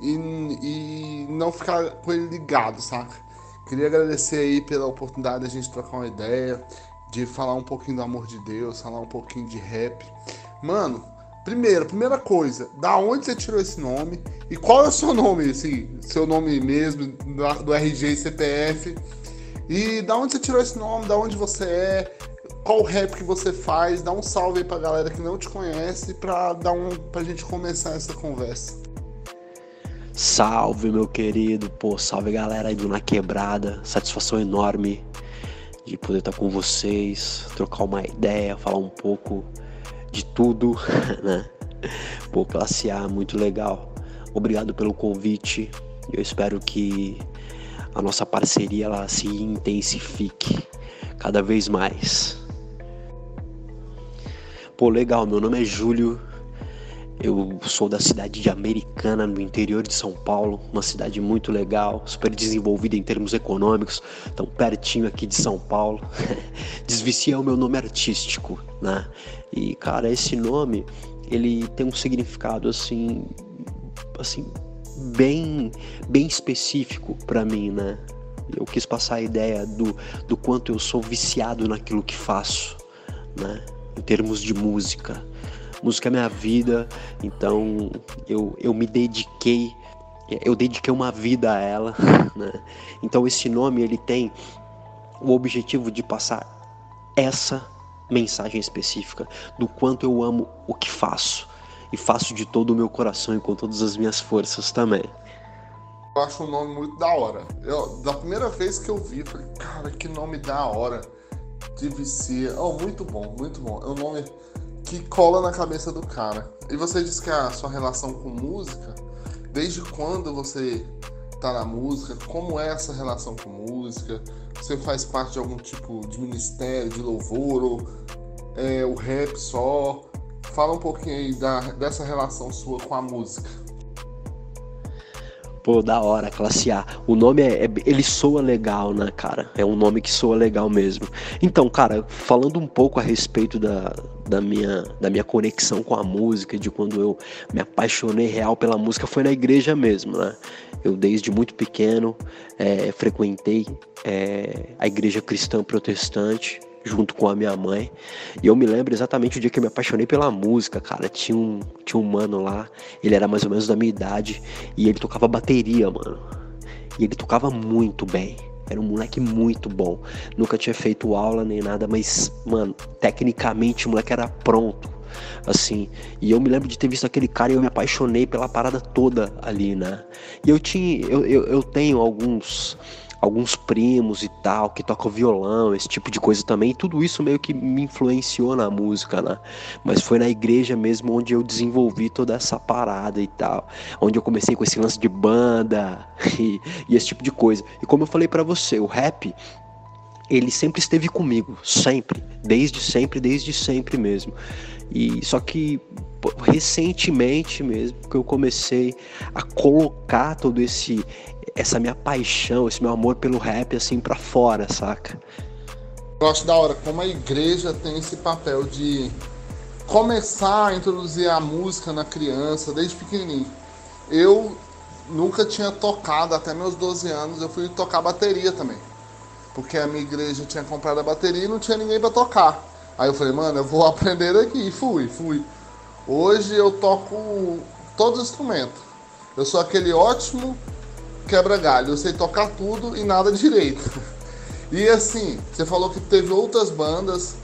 e, e não ficar com ele ligado, saca? Queria agradecer aí pela oportunidade de a gente trocar uma ideia, de falar um pouquinho do amor de Deus, falar um pouquinho de rap. Mano, primeiro, primeira coisa, da onde você tirou esse nome e qual é o seu nome, assim, seu nome mesmo, do, RG e CPF? E da onde você tirou esse nome, da onde você é, qual rap que você faz, dá um salve aí pra galera que não te conhece pra, dar um, pra gente começar essa conversa. Salve, meu querido. Pô, salve galera aí do Na Quebrada. Satisfação enorme de poder estar com vocês, trocar uma ideia, falar um pouco de tudo, né? Pô, classe A, muito legal. Obrigado pelo convite. Eu espero que a nossa parceria ela se intensifique cada vez mais. Pô, legal, meu nome é Júlio. Eu sou da cidade de Americana, no interior de São Paulo, uma cidade muito legal, super desenvolvida em termos econômicos, tão pertinho aqui de São Paulo. Desvicia o meu nome artístico, né? E cara, esse nome, ele tem um significado assim, assim bem, bem específico para mim, né? Eu quis passar a ideia do, do quanto eu sou viciado naquilo que faço, né? Em termos de música. Música é minha vida, então eu, eu me dediquei, eu dediquei uma vida a ela, né? Então esse nome ele tem o objetivo de passar essa mensagem específica do quanto eu amo o que faço e faço de todo o meu coração e com todas as minhas forças também. Eu acho um nome muito da hora. Eu, da primeira vez que eu vi, falei, cara, que nome da hora. De vicia. Oh, muito bom, muito bom. É um nome que cola na cabeça do cara. E você disse que a sua relação com música, desde quando você tá na música, como é essa relação com música? Você faz parte de algum tipo de ministério, de louvor, ou é, o rap só? Fala um pouquinho aí da, dessa relação sua com a música. Pô, da hora, classe A. O nome é, é, Ele soa legal, né, cara? É um nome que soa legal mesmo. Então, cara, falando um pouco a respeito da, da, minha, da minha conexão com a música, de quando eu me apaixonei real pela música, foi na igreja mesmo, né? Eu, desde muito pequeno, é, frequentei é, a igreja cristã protestante junto com a minha mãe. E eu me lembro exatamente o dia que eu me apaixonei pela música, cara. Tinha um, tinha um mano lá, ele era mais ou menos da minha idade, e ele tocava bateria, mano. E ele tocava muito bem. Era um moleque muito bom. Nunca tinha feito aula nem nada, mas, mano, tecnicamente o moleque era pronto. Assim, e eu me lembro de ter visto aquele cara e eu me apaixonei pela parada toda ali, né? E eu tinha, eu, eu, eu tenho alguns alguns primos e tal que tocam violão, esse tipo de coisa também. E tudo isso meio que me influenciou na música, né? Mas foi na igreja mesmo onde eu desenvolvi toda essa parada e tal, onde eu comecei com esse lance de banda e, e esse tipo de coisa. E como eu falei para você, o rap ele sempre esteve comigo, sempre, desde sempre, desde sempre mesmo. E só que recentemente mesmo que eu comecei a colocar todo esse essa minha paixão, esse meu amor pelo rap assim para fora, saca? Eu acho da hora como a igreja tem esse papel de começar a introduzir a música na criança desde pequenininho. Eu nunca tinha tocado até meus 12 anos, eu fui tocar bateria também. Porque a minha igreja tinha comprado a bateria e não tinha ninguém para tocar. Aí eu falei, mano, eu vou aprender aqui. E fui, fui. Hoje eu toco todos os instrumentos. Eu sou aquele ótimo quebra-galho. Eu sei tocar tudo e nada direito. E assim, você falou que teve outras bandas,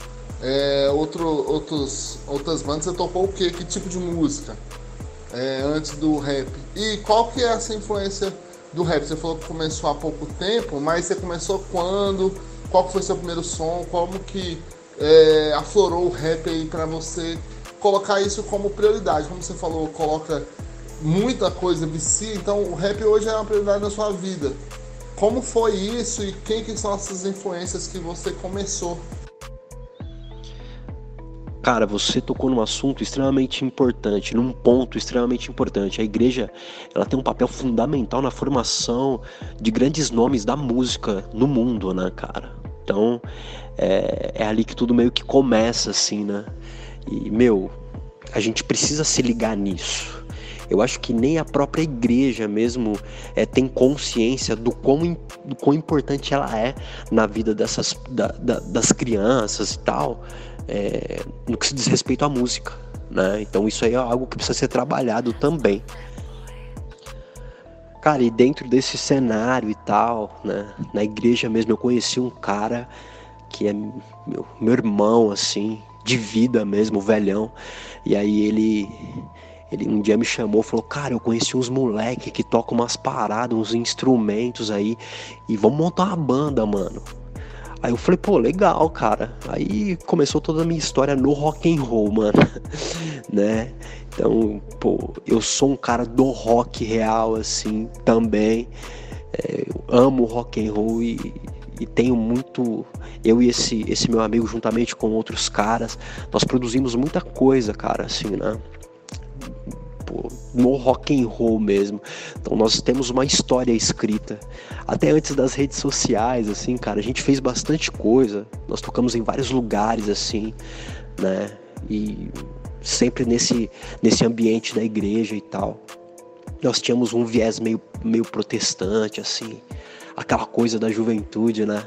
é, outro, outros, outras bandas. Você tocou o quê? Que tipo de música? É, antes do rap. E qual que é essa influência do rap? Você falou que começou há pouco tempo, mas você começou quando? Qual que foi seu primeiro som? Como que é, aflorou o rap aí para você colocar isso como prioridade? Como você falou, coloca muita coisa vicia, então o rap hoje é uma prioridade na sua vida. Como foi isso e quem que são essas influências que você começou? Cara, você tocou num assunto extremamente importante, num ponto extremamente importante. A igreja, ela tem um papel fundamental na formação de grandes nomes da música no mundo, né, cara? Então, é, é ali que tudo meio que começa, assim, né? E, meu, a gente precisa se ligar nisso. Eu acho que nem a própria igreja mesmo é, tem consciência do quão, do quão importante ela é na vida dessas, da, da, das crianças e tal, é, no que se diz respeito à música. Né? Então isso aí é algo que precisa ser trabalhado também. Cara, e dentro desse cenário e tal, né, na igreja mesmo, eu conheci um cara que é meu, meu irmão, assim, de vida mesmo, velhão. E aí ele ele um dia me chamou, falou: "Cara, eu conheci uns moleque que tocam umas paradas, uns instrumentos aí e vamos montar uma banda, mano". Aí eu falei: "Pô, legal, cara". Aí começou toda a minha história no rock and roll, mano. né? Então, pô, eu sou um cara do rock real assim, também. É, eu amo rock and roll e, e tenho muito eu e esse esse meu amigo juntamente com outros caras nós produzimos muita coisa cara assim né no rock and roll mesmo. Então nós temos uma história escrita. Até antes das redes sociais, assim, cara, a gente fez bastante coisa. Nós tocamos em vários lugares, assim, né? E sempre nesse, nesse ambiente da igreja e tal. Nós tínhamos um viés meio, meio protestante, assim, aquela coisa da juventude, né?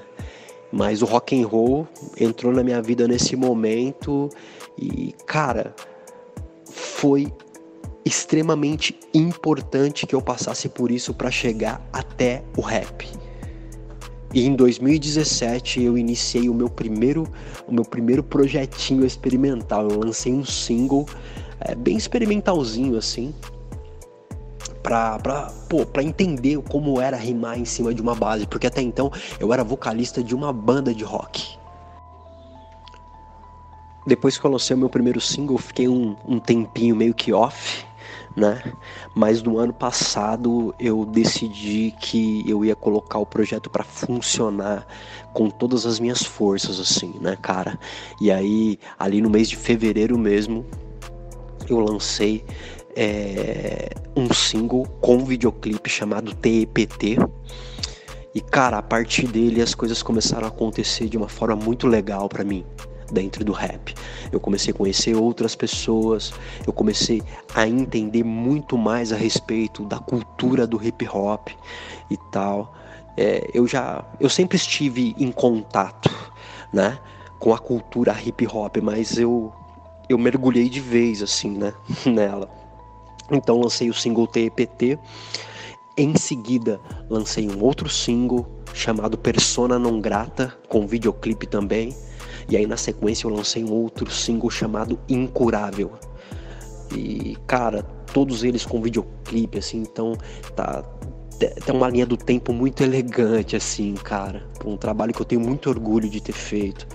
Mas o rock and roll entrou na minha vida nesse momento e, cara, foi extremamente importante que eu passasse por isso para chegar até o rap. E em 2017 eu iniciei o meu primeiro, o meu primeiro projetinho experimental. Eu lancei um single é, bem experimentalzinho assim, pra, pra, pô, pra entender como era rimar em cima de uma base, porque até então eu era vocalista de uma banda de rock. Depois que eu lancei o meu primeiro single, fiquei um, um tempinho meio que off, né? Mas no ano passado eu decidi que eu ia colocar o projeto para funcionar com todas as minhas forças, assim, né, cara? E aí, ali no mês de fevereiro mesmo, eu lancei é, um single com videoclipe chamado TEPT. E cara, a partir dele as coisas começaram a acontecer de uma forma muito legal para mim dentro do rap. Eu comecei a conhecer outras pessoas, eu comecei a entender muito mais a respeito da cultura do hip hop e tal. É, eu já, eu sempre estive em contato, né, com a cultura hip hop, mas eu eu mergulhei de vez assim, né, nela. Então lancei o single TEPT. Em seguida, lancei um outro single chamado Persona Não Grata, com videoclipe também. E aí na sequência eu lancei um outro single chamado Incurável. E cara, todos eles com videoclipe assim, então tá tem uma linha do tempo muito elegante assim, cara. Um trabalho que eu tenho muito orgulho de ter feito.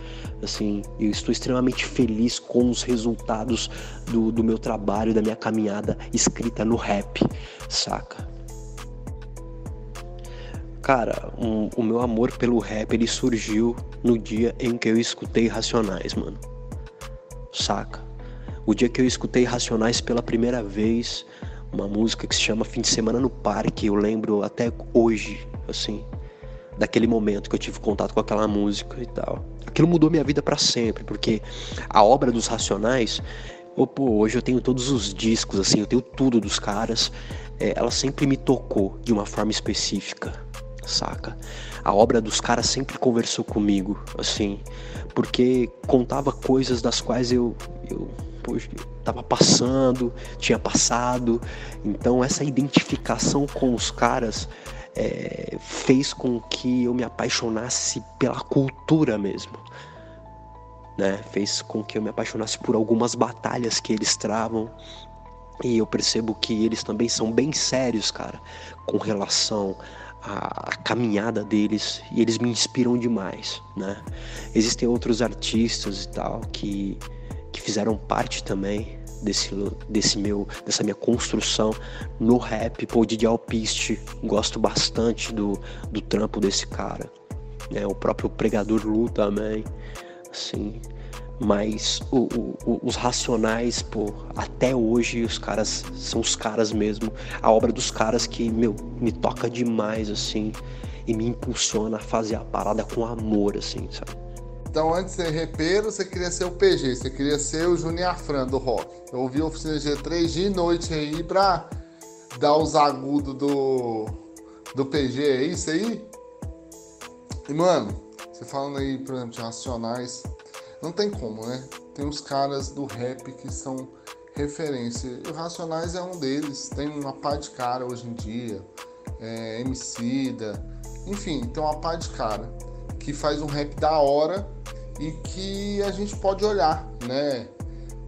Assim, eu estou extremamente feliz com os resultados do, do meu trabalho, da minha caminhada escrita no rap, saca? Cara, um, o meu amor pelo rap ele surgiu no dia em que eu escutei Racionais, mano. Saca? O dia que eu escutei Racionais pela primeira vez, uma música que se chama Fim de Semana no Parque, eu lembro até hoje, assim, daquele momento que eu tive contato com aquela música e tal. Aquilo mudou minha vida para sempre, porque a obra dos Racionais, oh, pô, hoje eu tenho todos os discos, assim, eu tenho tudo dos caras, é, ela sempre me tocou de uma forma específica saca? A obra dos caras sempre conversou comigo, assim, porque contava coisas das quais eu, eu poxa, tava passando, tinha passado. Então essa identificação com os caras é, fez com que eu me apaixonasse pela cultura mesmo. Né? Fez com que eu me apaixonasse por algumas batalhas que eles travam. E eu percebo que eles também são bem sérios, cara, com relação a, a, caminhada deles e eles me inspiram demais, né? Existem outros artistas e tal que, que fizeram parte também desse, desse meu, dessa minha construção no rap. Pô, Didi Alpiste, gosto bastante do, do trampo desse cara. Né? O próprio Pregador Lu também, assim... Mas o, o, os racionais, pô, até hoje os caras são os caras mesmo. A obra dos caras que, meu, me toca demais, assim, e me impulsiona a fazer a parada com amor, assim, sabe? Então, antes de ser repeiro, você queria ser o PG, você queria ser o Junior Fran do rock. Eu ouvi a oficina G3 de noite aí pra dar os agudos do, do PG, é isso aí? E, mano, você falando aí, por exemplo, de Racionais, não tem como, né? Tem os caras do rap que são referência. E o Racionais é um deles. Tem uma pá de cara hoje em dia. É, Emicida. Enfim, tem uma pá de cara que faz um rap da hora e que a gente pode olhar, né?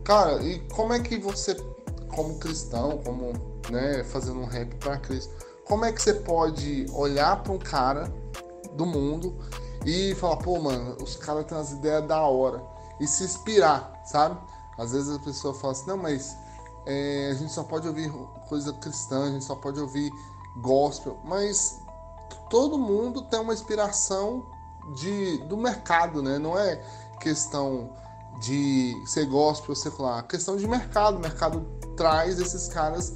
Cara, e como é que você, como cristão, como, né, fazendo um rap para Cristo, como é que você pode olhar para um cara do mundo e falar, pô, mano, os caras têm umas ideias da hora. E se inspirar, sabe? Às vezes a pessoa fala assim, não, mas é, a gente só pode ouvir coisa cristã, a gente só pode ouvir gospel, mas todo mundo tem uma inspiração de, do mercado, né? Não é questão de ser gospel ou secular, é questão de mercado. O mercado traz esses caras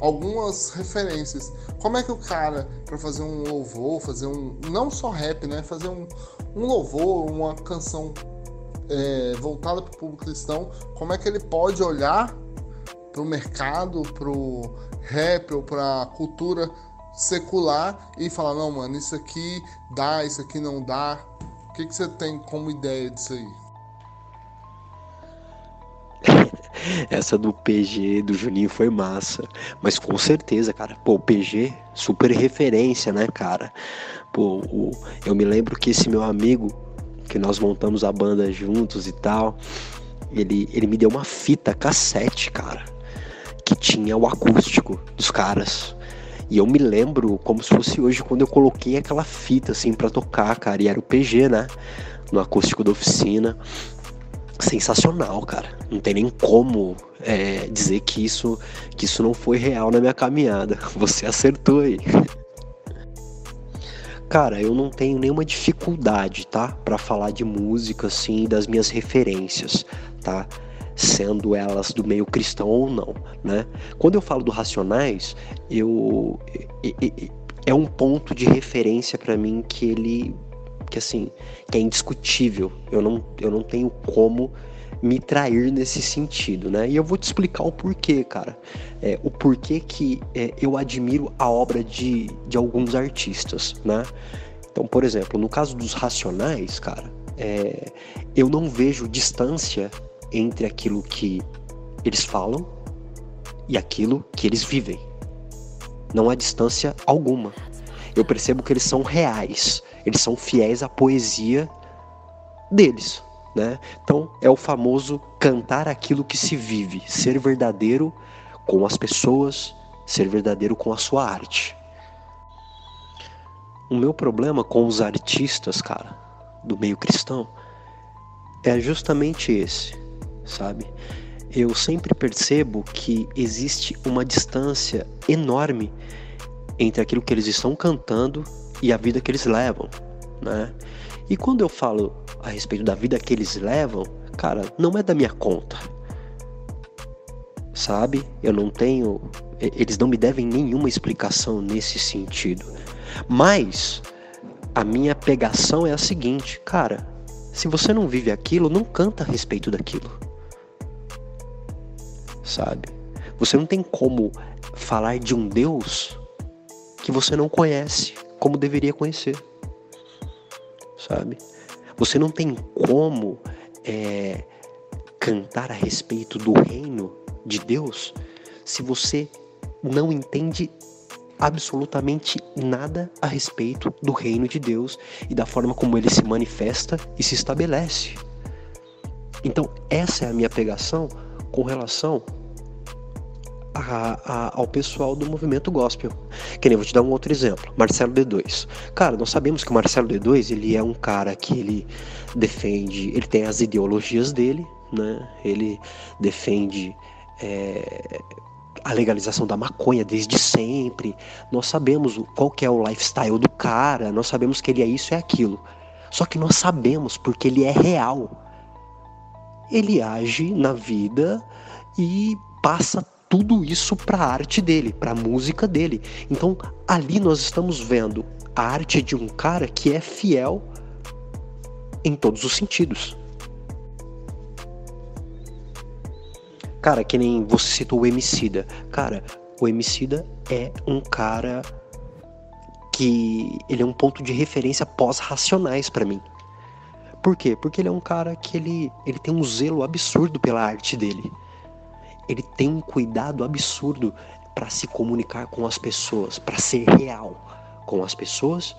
algumas referências. Como é que o cara, para fazer um louvor, fazer um. Não só rap, né? Fazer um, um louvor, uma canção é, voltada para o público cristão, como é que ele pode olhar para o mercado, para o rap ou para a cultura secular e falar: não, mano, isso aqui dá, isso aqui não dá. O que, que você tem como ideia disso aí? Essa do PG do Juninho foi massa. Mas com certeza, cara. Pô, o PG, super referência, né, cara? Pô, o, eu me lembro que esse meu amigo, que nós montamos a banda juntos e tal, ele, ele me deu uma fita cassete, cara, que tinha o acústico dos caras. E eu me lembro como se fosse hoje quando eu coloquei aquela fita assim para tocar, cara, e era o PG, né? No acústico da oficina sensacional, cara. Não tem nem como é, dizer que isso, que isso não foi real na minha caminhada. Você acertou aí. Cara, eu não tenho nenhuma dificuldade, tá? Para falar de música, assim, das minhas referências, tá? Sendo elas do meio cristão ou não, né? Quando eu falo do Racionais, eu é um ponto de referência para mim que ele que assim, que é indiscutível. Eu não, eu não tenho como me trair nesse sentido, né? E eu vou te explicar o porquê, cara. É, o porquê que é, eu admiro a obra de, de alguns artistas, né? Então, por exemplo, no caso dos Racionais, cara, é, eu não vejo distância entre aquilo que eles falam e aquilo que eles vivem. Não há distância alguma. Eu percebo que eles são reais. Eles são fiéis à poesia deles, né? Então é o famoso cantar aquilo que se vive, ser verdadeiro com as pessoas, ser verdadeiro com a sua arte. O meu problema com os artistas, cara, do meio cristão, é justamente esse, sabe? Eu sempre percebo que existe uma distância enorme entre aquilo que eles estão cantando e a vida que eles levam, né? E quando eu falo a respeito da vida que eles levam, cara, não é da minha conta. Sabe? Eu não tenho. Eles não me devem nenhuma explicação nesse sentido. Mas a minha pegação é a seguinte, cara. Se você não vive aquilo, não canta a respeito daquilo. Sabe? Você não tem como falar de um Deus que você não conhece como deveria conhecer. Sabe? Você não tem como é, cantar a respeito do reino de Deus se você não entende absolutamente nada a respeito do reino de Deus e da forma como ele se manifesta e se estabelece. Então, essa é a minha pegação com relação a, a, ao pessoal do movimento gospel. Que nem vou te dar um outro exemplo, Marcelo D2. Cara, nós sabemos que o Marcelo D2 ele é um cara que ele defende, ele tem as ideologias dele, né? Ele defende é, a legalização da maconha desde sempre. Nós sabemos qual que é o lifestyle do cara, nós sabemos que ele é isso e é aquilo. Só que nós sabemos porque ele é real. Ele age na vida e passa tudo isso para a arte dele, para a música dele. Então ali nós estamos vendo a arte de um cara que é fiel em todos os sentidos. Cara, que nem você citou o Emicida. Cara, o Emicida é um cara que ele é um ponto de referência pós-racionais para mim. Por quê? Porque ele é um cara que ele, ele tem um zelo absurdo pela arte dele ele tem um cuidado absurdo para se comunicar com as pessoas, para ser real com as pessoas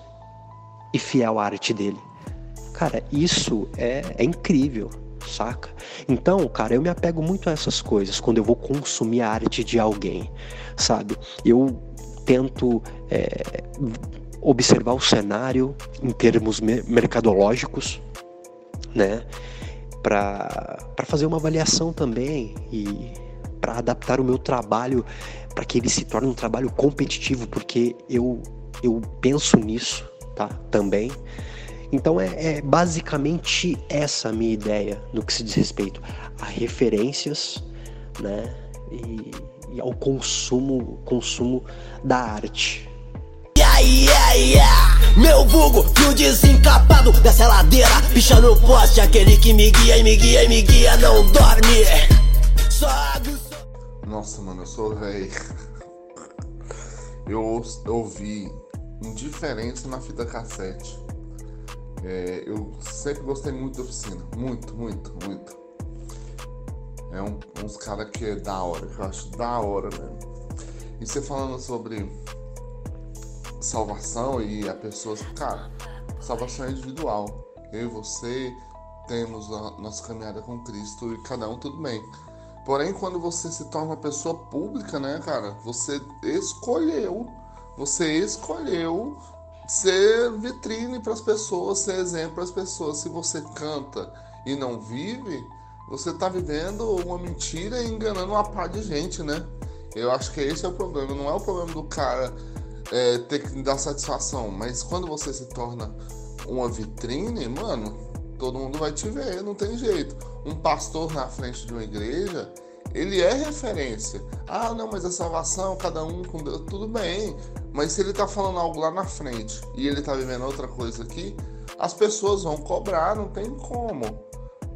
e fiel à arte dele. Cara, isso é, é incrível, saca? Então, cara, eu me apego muito a essas coisas quando eu vou consumir a arte de alguém, sabe? Eu tento é, observar o cenário em termos mercadológicos, né? Para fazer uma avaliação também e para adaptar o meu trabalho para que ele se torne um trabalho competitivo, porque eu, eu penso nisso tá? também. Então é, é basicamente essa a minha ideia no que se diz respeito a referências né? e, e ao consumo, consumo da arte. Yeah, yeah, yeah. Meu vulgo, desencapado dessa ladeira Picha no poste, aquele que me guia e me guia e me guia Não dorme, só nossa, mano, eu sou velho. Eu ouvi indiferença na fita cassete. É, eu sempre gostei muito da oficina. Muito, muito, muito. É um, uns caras que é da hora, que eu acho da hora mesmo. E você falando sobre salvação e a pessoa. Cara, salvação é individual. Eu e você temos a nossa caminhada com Cristo e cada um tudo bem. Porém, quando você se torna uma pessoa pública, né, cara, você escolheu, você escolheu ser vitrine para as pessoas, ser exemplo para as pessoas. Se você canta e não vive, você tá vivendo uma mentira e enganando uma par de gente, né? Eu acho que esse é o problema. Não é o problema do cara é, ter que dar satisfação, mas quando você se torna uma vitrine, mano, todo mundo vai te ver, não tem jeito. Um pastor na frente de uma igreja, ele é referência. Ah, não, mas a salvação, cada um com Deus, tudo bem. Mas se ele tá falando algo lá na frente e ele tá vivendo outra coisa aqui, as pessoas vão cobrar, não tem como.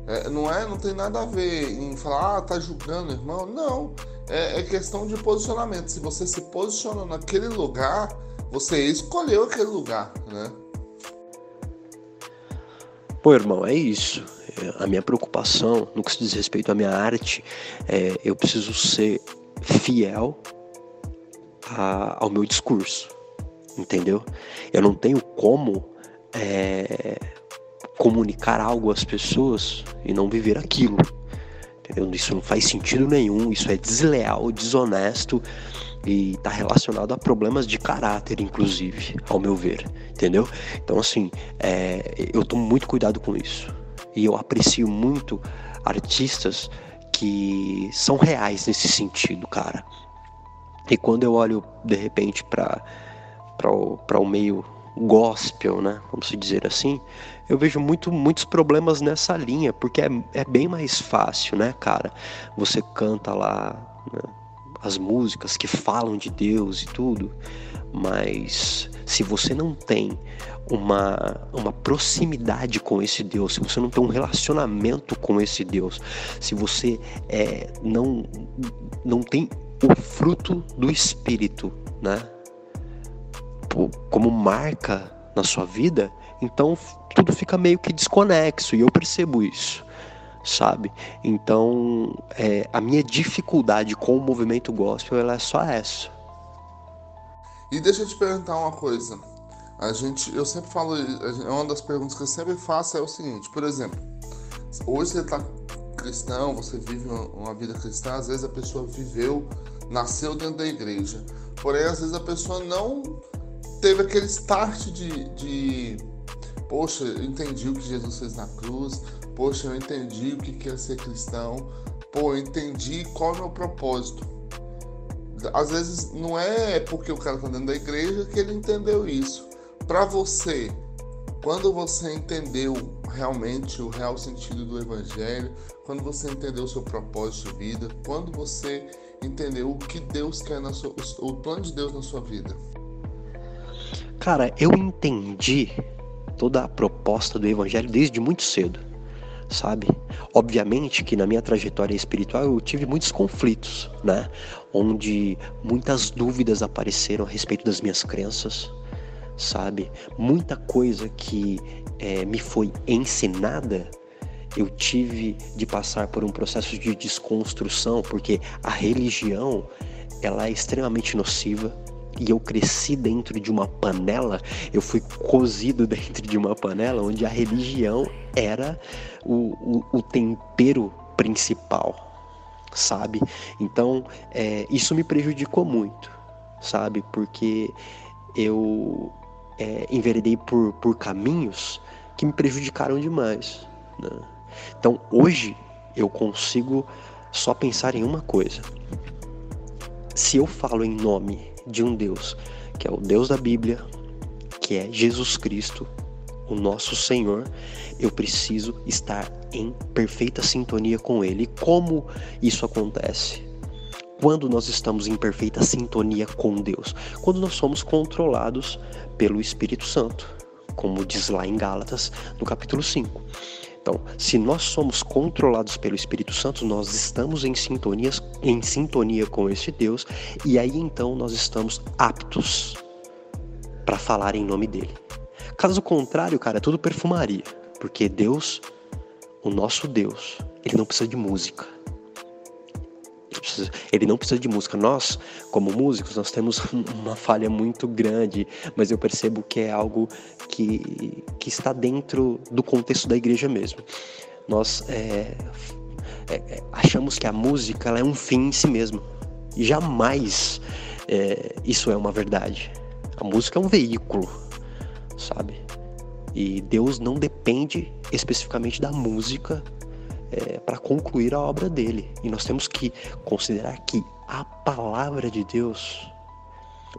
É, não é, não tem nada a ver em falar, ah, tá julgando, irmão. Não, é, é questão de posicionamento. Se você se posiciona naquele lugar, você escolheu aquele lugar, né? Pô, irmão, é isso. É, A minha preocupação no que se diz respeito à minha arte é eu preciso ser fiel a- ao meu discurso, entendeu? Eu não tenho como é, comunicar algo às pessoas e não viver aquilo. Isso não faz sentido nenhum, isso é desleal, desonesto e está relacionado a problemas de caráter, inclusive, ao meu ver, entendeu? Então, assim, é, eu tomo muito cuidado com isso e eu aprecio muito artistas que são reais nesse sentido, cara. E quando eu olho de repente para para o meio gospel, né, vamos dizer assim, eu vejo muito, muitos problemas nessa linha, porque é, é bem mais fácil, né, cara? Você canta lá né, as músicas que falam de Deus e tudo, mas se você não tem uma, uma proximidade com esse Deus, se você não tem um relacionamento com esse Deus, se você é, não, não tem o fruto do Espírito, né? Como marca na sua vida, então tudo fica meio que desconexo e eu percebo isso, sabe? Então é, a minha dificuldade com o movimento gospel ela é só essa. E deixa eu te perguntar uma coisa. A gente, eu sempre falo, é uma das perguntas que eu sempre faço é o seguinte, por exemplo, hoje você tá cristão, você vive uma, uma vida cristã, às vezes a pessoa viveu, nasceu dentro da igreja, porém às vezes a pessoa não teve aquele start de, de poxa, eu entendi o que Jesus fez na cruz, poxa, eu entendi o que é ser cristão, pô, eu entendi qual é o meu propósito. Às vezes não é porque o cara tá dentro da igreja que ele entendeu isso. Para você, quando você entendeu realmente o real sentido do evangelho, quando você entendeu o seu propósito de vida, quando você entendeu o que Deus quer na sua, o plano de Deus na sua vida. Cara, eu entendi toda a proposta do evangelho desde muito cedo, sabe? Obviamente que na minha trajetória espiritual eu tive muitos conflitos, né? Onde muitas dúvidas apareceram a respeito das minhas crenças, sabe? Muita coisa que eh, me foi ensinada eu tive de passar por um processo de desconstrução, porque a religião ela é extremamente nociva e eu cresci dentro de uma panela, eu fui cozido dentro de uma panela onde a religião era o, o, o tempero principal, sabe? Então é, isso me prejudicou muito, sabe? Porque eu é, enveredei por, por caminhos que me prejudicaram demais. Né? Então hoje eu consigo só pensar em uma coisa. Se eu falo em nome de um Deus, que é o Deus da Bíblia, que é Jesus Cristo, o nosso Senhor, eu preciso estar em perfeita sintonia com Ele. E como isso acontece? Quando nós estamos em perfeita sintonia com Deus? Quando nós somos controlados pelo Espírito Santo, como diz lá em Gálatas, no capítulo 5. Então, se nós somos controlados pelo Espírito Santo, nós estamos em sintonia, em sintonia com esse Deus, e aí então nós estamos aptos para falar em nome dele. Caso contrário, cara, é tudo perfumaria, porque Deus, o nosso Deus, ele não precisa de música. Ele, não precisa de música. Nós, como músicos, nós temos uma falha muito grande, mas eu percebo que é algo que, que está dentro do contexto da igreja mesmo. Nós é, é, é, achamos que a música ela é um fim em si mesmo. E jamais é, isso é uma verdade. A música é um veículo, sabe? E Deus não depende especificamente da música é, para concluir a obra dele. E nós temos que considerar que a palavra de Deus,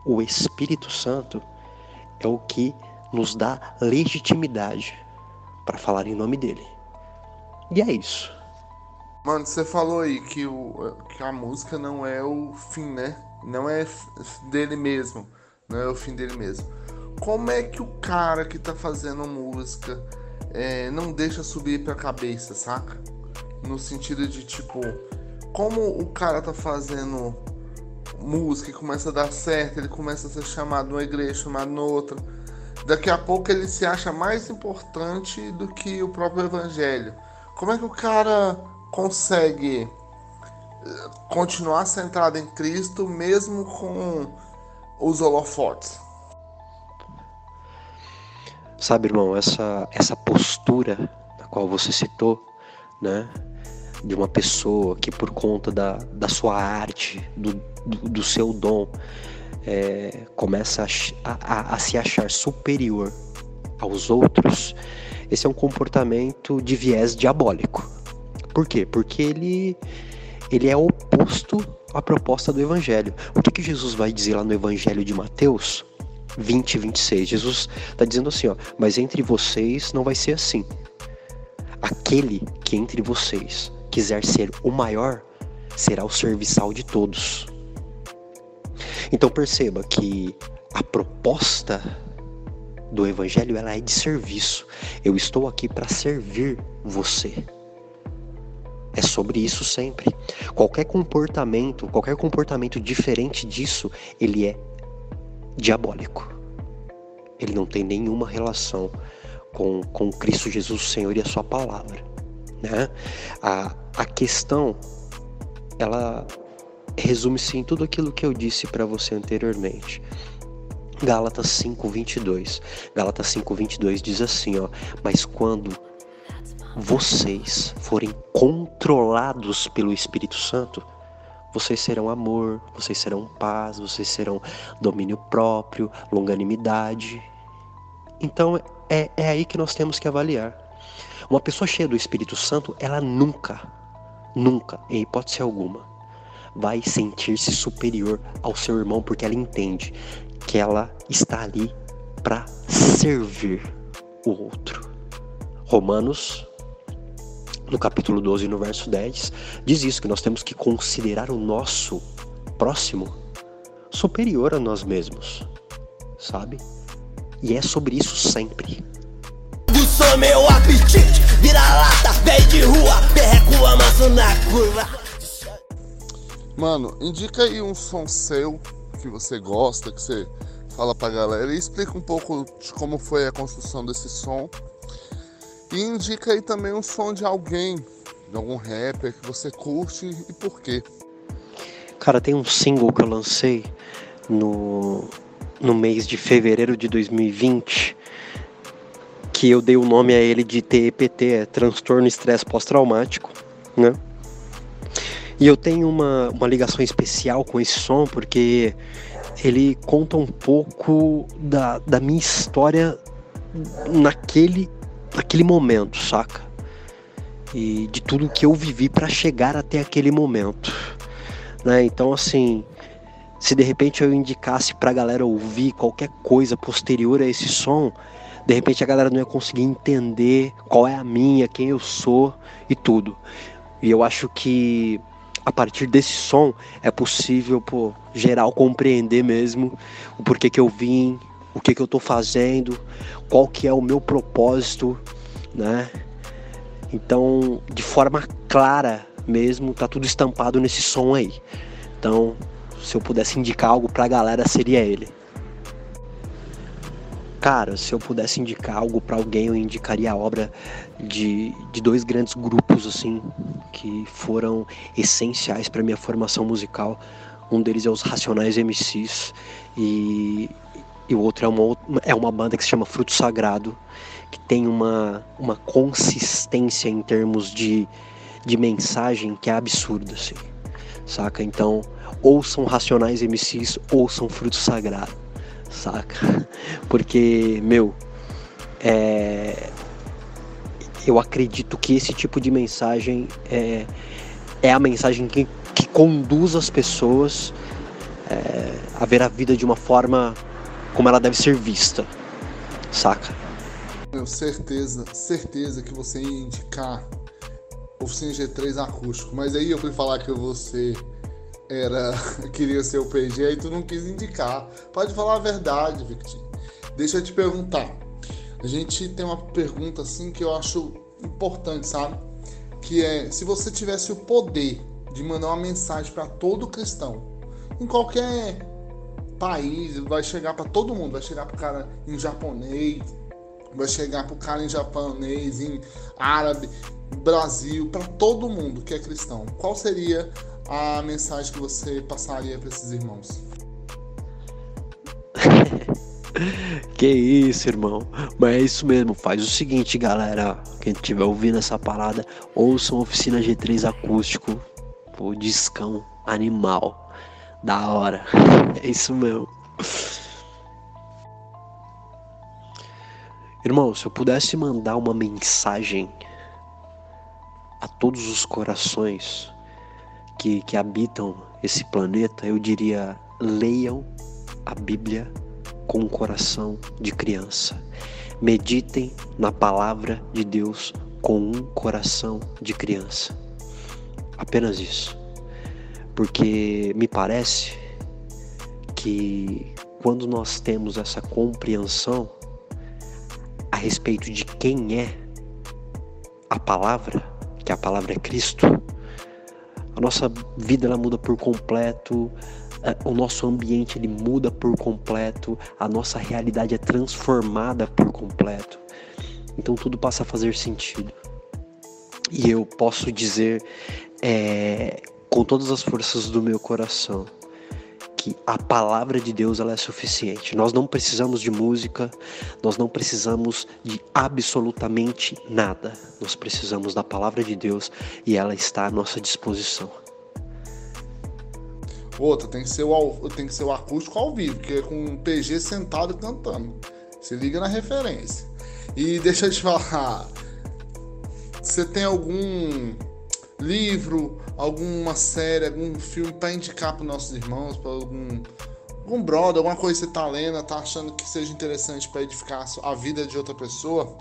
o Espírito Santo, é o que nos dá legitimidade para falar em nome dele. E é isso. Mano, você falou aí que, o, que a música não é o fim, né? Não é dele mesmo. Não é o fim dele mesmo. Como é que o cara que tá fazendo música é, não deixa subir pra cabeça, saca? No sentido de tipo, como o cara tá fazendo música e começa a dar certo, ele começa a ser chamado numa igreja, chamado noutra. Daqui a pouco ele se acha mais importante do que o próprio evangelho. Como é que o cara consegue eh, continuar centrado em Cristo mesmo com os holofotes? Sabe, irmão, essa, essa postura da qual você citou, né? De uma pessoa que, por conta da, da sua arte, do, do, do seu dom, é, começa a, a, a se achar superior aos outros, esse é um comportamento de viés diabólico. Por quê? Porque ele, ele é oposto à proposta do Evangelho. O que, que Jesus vai dizer lá no Evangelho de Mateus 20, 26? Jesus está dizendo assim: ó, mas entre vocês não vai ser assim. Aquele que entre vocês quiser ser o maior será o serviçal de todos. Então perceba que a proposta do evangelho ela é de serviço. Eu estou aqui para servir você. É sobre isso sempre. Qualquer comportamento, qualquer comportamento diferente disso, ele é diabólico. Ele não tem nenhuma relação com, com Cristo Jesus, Senhor e a sua palavra. Né? A, a questão, ela resume-se em tudo aquilo que eu disse para você anteriormente. Gálatas 5:22. Gálatas 5:22 diz assim, ó: "Mas quando vocês forem controlados pelo Espírito Santo, vocês serão amor, vocês serão paz, vocês serão domínio próprio, longanimidade. Então é, é aí que nós temos que avaliar. Uma pessoa cheia do Espírito Santo, ela nunca, nunca, em hipótese alguma, vai sentir-se superior ao seu irmão porque ela entende que ela está ali para servir o outro. Romanos, no capítulo 12, no verso 10, diz isso: que nós temos que considerar o nosso próximo superior a nós mesmos, sabe? E é sobre isso sempre. Aguçou meu apetite, vira lata, vem de rua, perreco amasso na curva. Mano, indica aí um som seu que você gosta, que você fala pra galera e explica um pouco de como foi a construção desse som. E indica aí também um som de alguém, de algum rapper que você curte e por quê. Cara, tem um single que eu lancei no, no mês de fevereiro de 2020 que eu dei o nome a ele de TEPT, é transtorno estresse pós-traumático, né? E eu tenho uma, uma ligação especial com esse som porque ele conta um pouco da, da minha história naquele, naquele momento, saca? E de tudo que eu vivi para chegar até aquele momento. Né? Então, assim, se de repente eu indicasse pra galera ouvir qualquer coisa posterior a esse som, de repente a galera não ia conseguir entender qual é a minha, quem eu sou e tudo. E eu acho que a partir desse som é possível, pô, geral compreender mesmo o porquê que eu vim, o que que eu tô fazendo, qual que é o meu propósito, né? Então, de forma clara mesmo, tá tudo estampado nesse som aí. Então, se eu pudesse indicar algo pra galera, seria ele. Cara, se eu pudesse indicar algo para alguém, eu indicaria a obra de, de dois grandes grupos, assim, que foram essenciais para minha formação musical. Um deles é os Racionais MCs e, e o outro é uma, é uma banda que se chama Fruto Sagrado, que tem uma, uma consistência em termos de, de mensagem que é absurda, assim, saca? Então, ouçam Racionais MCs, ouçam Fruto Sagrado saca? Porque, meu, é... eu acredito que esse tipo de mensagem é, é a mensagem que, que conduz as pessoas é, a ver a vida de uma forma como ela deve ser vista, saca? Tenho certeza, certeza que você ia indicar oficina G3 acústico, mas aí eu fui falar que você era queria ser o PG e tu não quis indicar. Pode falar a verdade, Victor. Deixa eu te perguntar. A gente tem uma pergunta assim que eu acho importante, sabe? Que é se você tivesse o poder de mandar uma mensagem para todo cristão, em qualquer país, vai chegar para todo mundo, vai chegar pro cara em japonês, vai chegar pro cara em japonês, em árabe, Brasil, para todo mundo que é cristão. Qual seria a mensagem que você passaria para esses irmãos? Que isso, irmão. Mas é isso mesmo. Faz o seguinte, galera. Quem estiver ouvindo essa parada, ouçam Oficina G3 Acústico. Pô, discão animal. Da hora. É isso mesmo. Irmão, se eu pudesse mandar uma mensagem a todos os corações que, que habitam esse planeta, eu diria: leiam a Bíblia com o coração de criança. Meditem na palavra de Deus com um coração de criança. Apenas isso. Porque me parece que quando nós temos essa compreensão a respeito de quem é a palavra, que a palavra é Cristo, a nossa vida ela muda por completo, é, o nosso ambiente ele muda por completo, a nossa realidade é transformada por completo. Então tudo passa a fazer sentido. E eu posso dizer é, com todas as forças do meu coração que a palavra de Deus ela é suficiente. Nós não precisamos de música, nós não precisamos de absolutamente nada. Nós precisamos da palavra de Deus e ela está à nossa disposição. Outra, tem que ser o, tem que ser o acústico ao vivo, que é com um PG sentado cantando. Se liga na referência. E deixa eu te falar. Você tem algum livro, alguma série, algum filme para indicar para nossos irmãos, para algum algum brother, alguma coisa que você tá lendo, tá achando que seja interessante para edificar a vida de outra pessoa?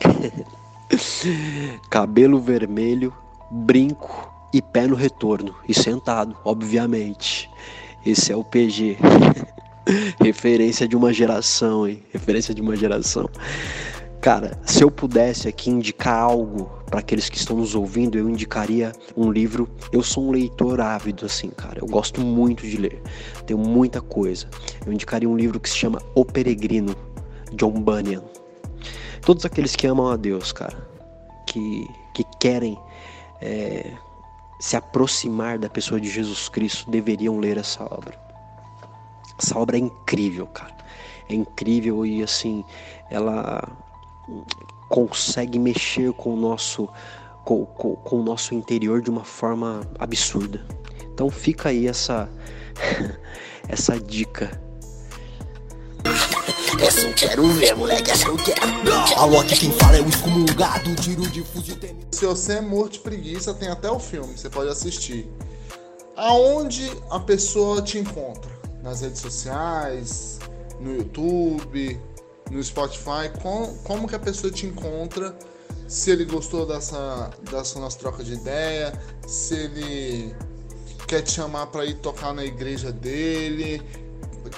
Cabelo vermelho, brinco e pé no retorno. E sentado, obviamente. Esse é o PG. Referência de uma geração, hein? Referência de uma geração. Cara, se eu pudesse aqui indicar algo para aqueles que estão nos ouvindo, eu indicaria um livro. Eu sou um leitor ávido, assim, cara. Eu gosto muito de ler. Tenho muita coisa. Eu indicaria um livro que se chama O Peregrino, John Bunyan. Todos aqueles que amam a Deus, cara, que, que querem é, se aproximar da pessoa de Jesus Cristo deveriam ler essa obra. Essa obra é incrível, cara. É incrível e assim, ela consegue mexer com o nosso com, com, com o nosso interior de uma forma absurda. Então fica aí essa essa dica essa eu quero ver, moleque, essa eu quero. Alô, aqui quem fala é o excomungado, tiro de fuzil tem... Se você é morto de preguiça, tem até o filme, você pode assistir. Aonde a pessoa te encontra? Nas redes sociais, no YouTube, no Spotify, com, como que a pessoa te encontra? Se ele gostou dessa, dessa nossa troca de ideia, se ele quer te chamar para ir tocar na igreja dele,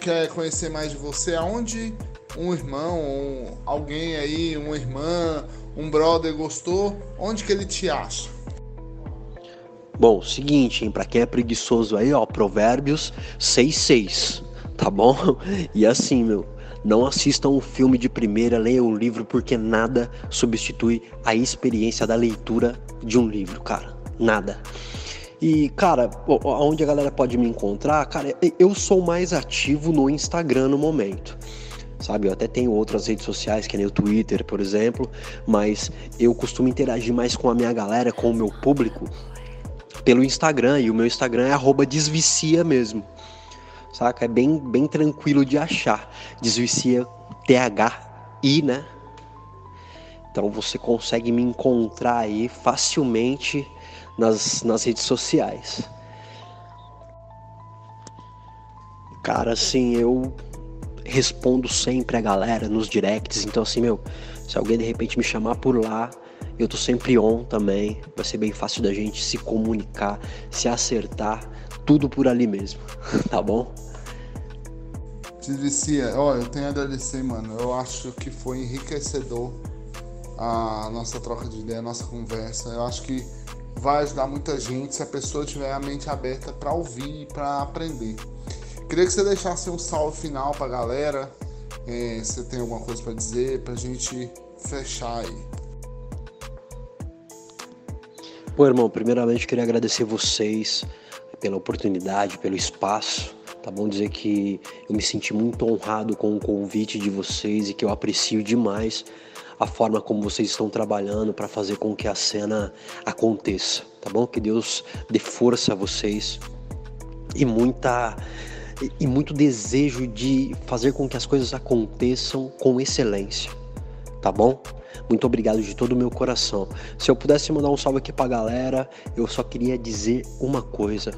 quer conhecer mais de você, aonde um irmão, um, alguém aí, uma irmã, um brother gostou, onde que ele te acha? Bom, seguinte, para quem é preguiçoso aí, ó, Provérbios 6:6, tá bom? E assim, meu, não assistam um filme de primeira, leiam um livro porque nada substitui a experiência da leitura de um livro, cara. Nada. E, cara, onde a galera pode me encontrar, cara, eu sou mais ativo no Instagram no momento. Sabe, eu até tenho outras redes sociais, que nem o Twitter, por exemplo, mas eu costumo interagir mais com a minha galera, com o meu público, pelo Instagram, e o meu Instagram é desvicia mesmo. Saca? É bem, bem tranquilo de achar. Desvicia T-H-I, né? Então você consegue me encontrar aí facilmente nas, nas redes sociais. Cara, assim, eu respondo sempre a galera nos directs, então assim, meu, se alguém de repente me chamar por lá, eu tô sempre on também. Vai ser bem fácil da gente se comunicar, se acertar, tudo por ali mesmo, tá bom? Vicia, ó, eu tenho a agradecer, mano. Eu acho que foi enriquecedor a nossa troca de ideia, a nossa conversa. Eu acho que vai ajudar muita gente se a pessoa tiver a mente aberta para ouvir e para aprender. Queria que você deixasse um salve final pra galera. É, você tem alguma coisa para dizer pra gente fechar aí? Bom, irmão, primeiramente queria agradecer vocês pela oportunidade, pelo espaço. Tá bom dizer que eu me senti muito honrado com o convite de vocês e que eu aprecio demais a forma como vocês estão trabalhando para fazer com que a cena aconteça, tá bom? Que Deus dê força a vocês e muita e muito desejo de fazer com que as coisas aconteçam com excelência, tá bom? Muito obrigado de todo o meu coração. Se eu pudesse mandar um salve aqui pra galera, eu só queria dizer uma coisa: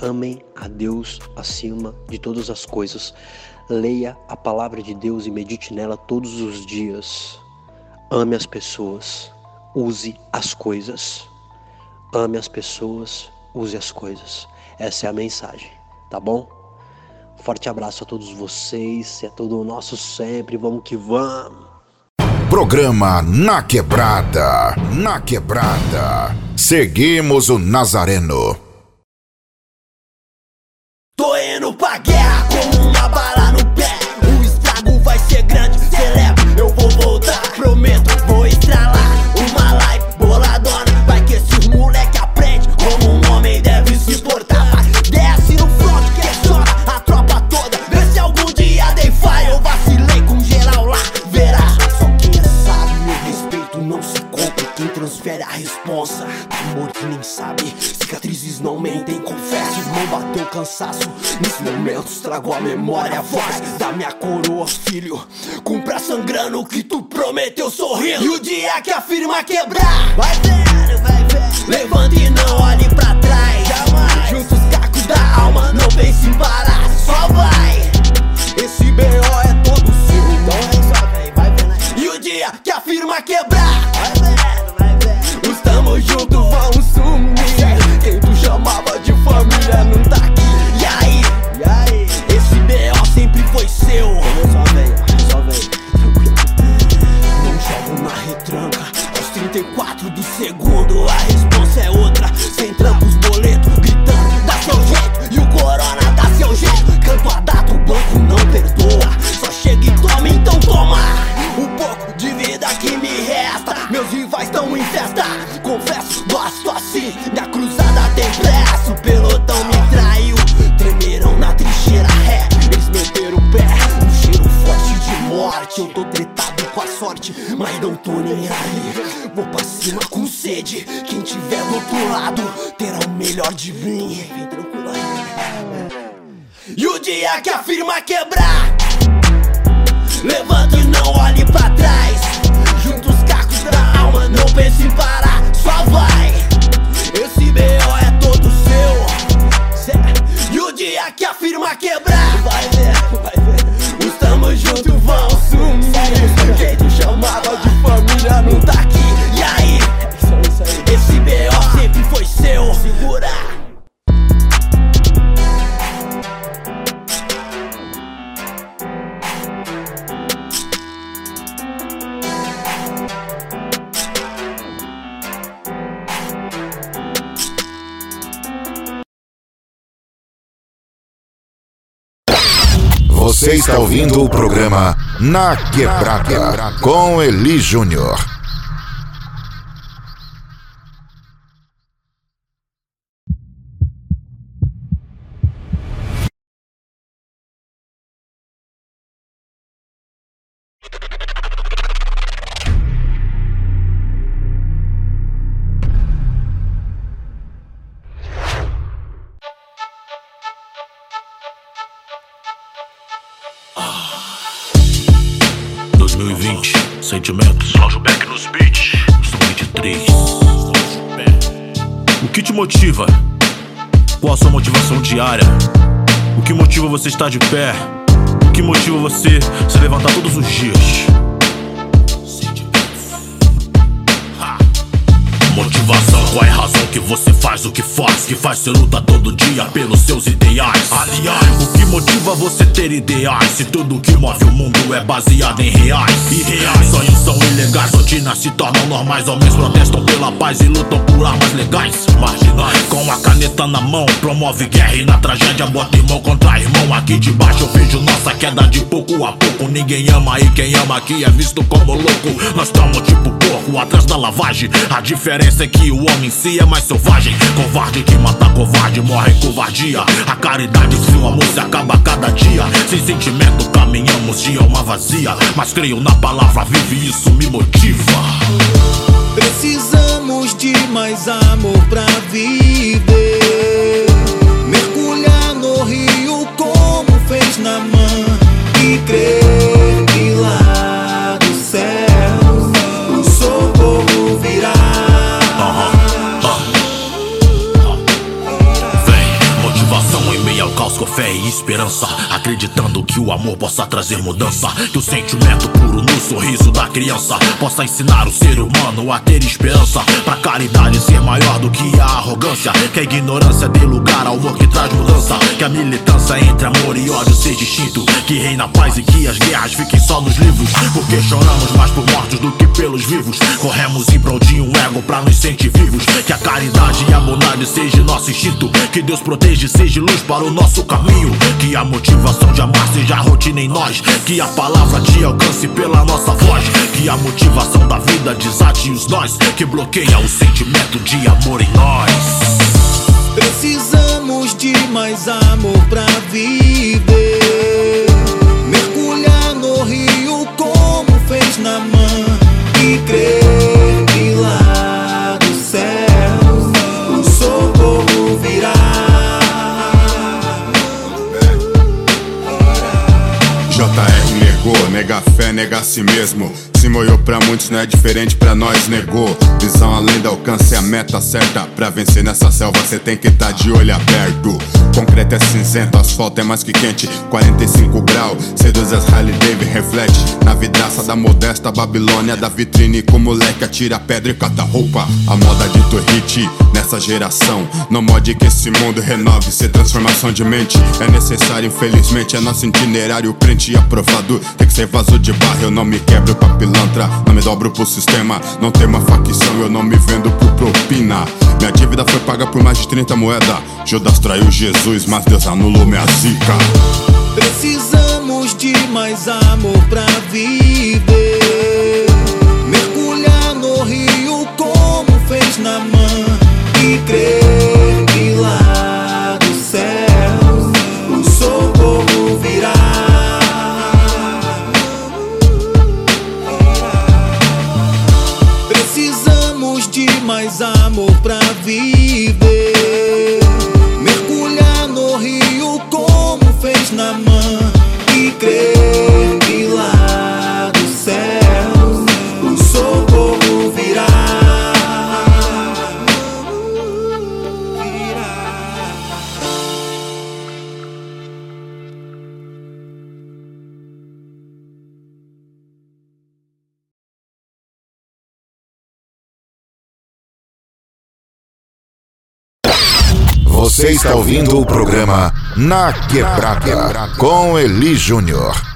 amem a Deus acima de todas as coisas. Leia a palavra de Deus e medite nela todos os dias. Ame as pessoas, use as coisas. Ame as pessoas, use as coisas. Essa é a mensagem, tá bom? Forte abraço a todos vocês a todo o nosso sempre. Vamos que vamos. Programa Na Quebrada. Na Quebrada. Seguimos o Nazareno. Tô indo pra guerra respeito não se compra. Quem transfere a responsa, amor que nem sabe. Cicatrizes não mentem, confesso, irmão bateu cansaço. Nesse momento estragou a memória, a voz da minha coroa, filho. Cumpra sangrando o que tu prometeu sorrindo. E o dia que a firma quebrar, vai ver, vai ver. Levante e não olhe pra trás. Jamais. Junta os cacos da alma, não pense em parar. Só vai. Esse BO que a firma quebrar. Os tamo junto vão sumir. Quem tu chamava de família não tá Gosto assim. Minha cruzada tem pressa. O pelotão me traiu. Tremeram na trincheira ré. Eles meteram o pé. Um cheiro forte de morte. Eu tô tretado com a sorte, mas não tô nem aí. Vou pra cima com sede. Quem tiver do outro lado terá o melhor de mim. Vem tranquilo aí. E o dia que a firma quebrar, levanta e não olhe pra trás. Junta os cacos da alma, não pense em parar, só vai. Que a firma quebrar, vai ver, Você está ouvindo o programa Na Quebrada com Eli Júnior. Você estar de pé? O que motiva você se levantar todos os dias? Motivação, qual é a razão que você faz o que faz? Que faz você luta todo dia pelos seus ideais. Aliás, o que motiva você ter ideais? Se tudo que move o mundo é baseado em reais. E reais, sonhos são ilegais, rotinas se tornam normais. Homens protestam pela paz e lutam por armas legais. Marginais, com a caneta na mão, promove guerra e na tragédia bota irmão contra irmão. Aqui de baixo eu vejo nossa queda de pouco a pouco. Ninguém ama e quem ama aqui é visto como louco. Nós estamos tipo porco atrás da lavagem. A diferença é que o homem em si é mais selvagem. Covarde que mata covarde, morre em covardia. A caridade se o amor se acaba a cada dia. Sem sentimento caminhamos de alma vazia. Mas creio na palavra vive isso me motiva. Precisamos de mais amor pra viver. Que o amor possa trazer mudança. Que o sentimento puro no sorriso da criança possa ensinar o ser humano a ter esperança. Pra caridade ser maior do que a arrogância. Que a ignorância dê lugar ao amor que traz mudança. Que a militância entre amor e ódio seja extinto. Que reina a paz e que as guerras fiquem só nos livros. Porque choramos mais por mortos do que pelos vivos. Corremos em prol de um ego pra nos sentir vivos. Que a caridade e a bondade seja nosso instinto. Que Deus proteja e seja luz para o nosso caminho. Que a motivação de amar seja rotina em nós. Que a palavra te alcance pela nossa voz. Que a motivação da vida desate os nós. Que bloqueia o sentimento de amor em nós. Precisamos de mais amor pra viver. Mergulhar no rio como fez na mãe e crer nega fé, nega a si mesmo. Se moiou pra muitos, não é diferente pra nós, negou. Visão além do alcance é a meta certa. Pra vencer nessa selva, cê tem que tá de olho aberto. Concreto é cinzento, asfalto é mais que quente. 45 graus, seduz as Harley David, reflete. Na vidraça da modesta Babilônia, da vitrine com moleque atira pedra e cata roupa. A moda de hit nessa geração. Não mode que esse mundo renove, ser transformação de mente. É necessário, infelizmente, é nosso itinerário crente e aprovado. Tem que ser vaso de barro, eu não me quebro pra pilantra. Não me dobro pro sistema, não tem uma facção, eu não me vendo por propina. Minha dívida foi paga por mais de 30 moedas. Judas traiu Jesus, mas Deus anulou minha zica. Precisamos de mais amor pra viver. Mergulhar no rio como fez na mãe crer que lá do céu o socorro virá. Precisamos de mais amor pra viver. Mergulhar no rio como fez na mãe Você está ouvindo o programa Na Quebrada com Eli Júnior.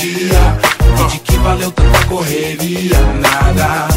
Dia. De que valeu tanta correria Nada,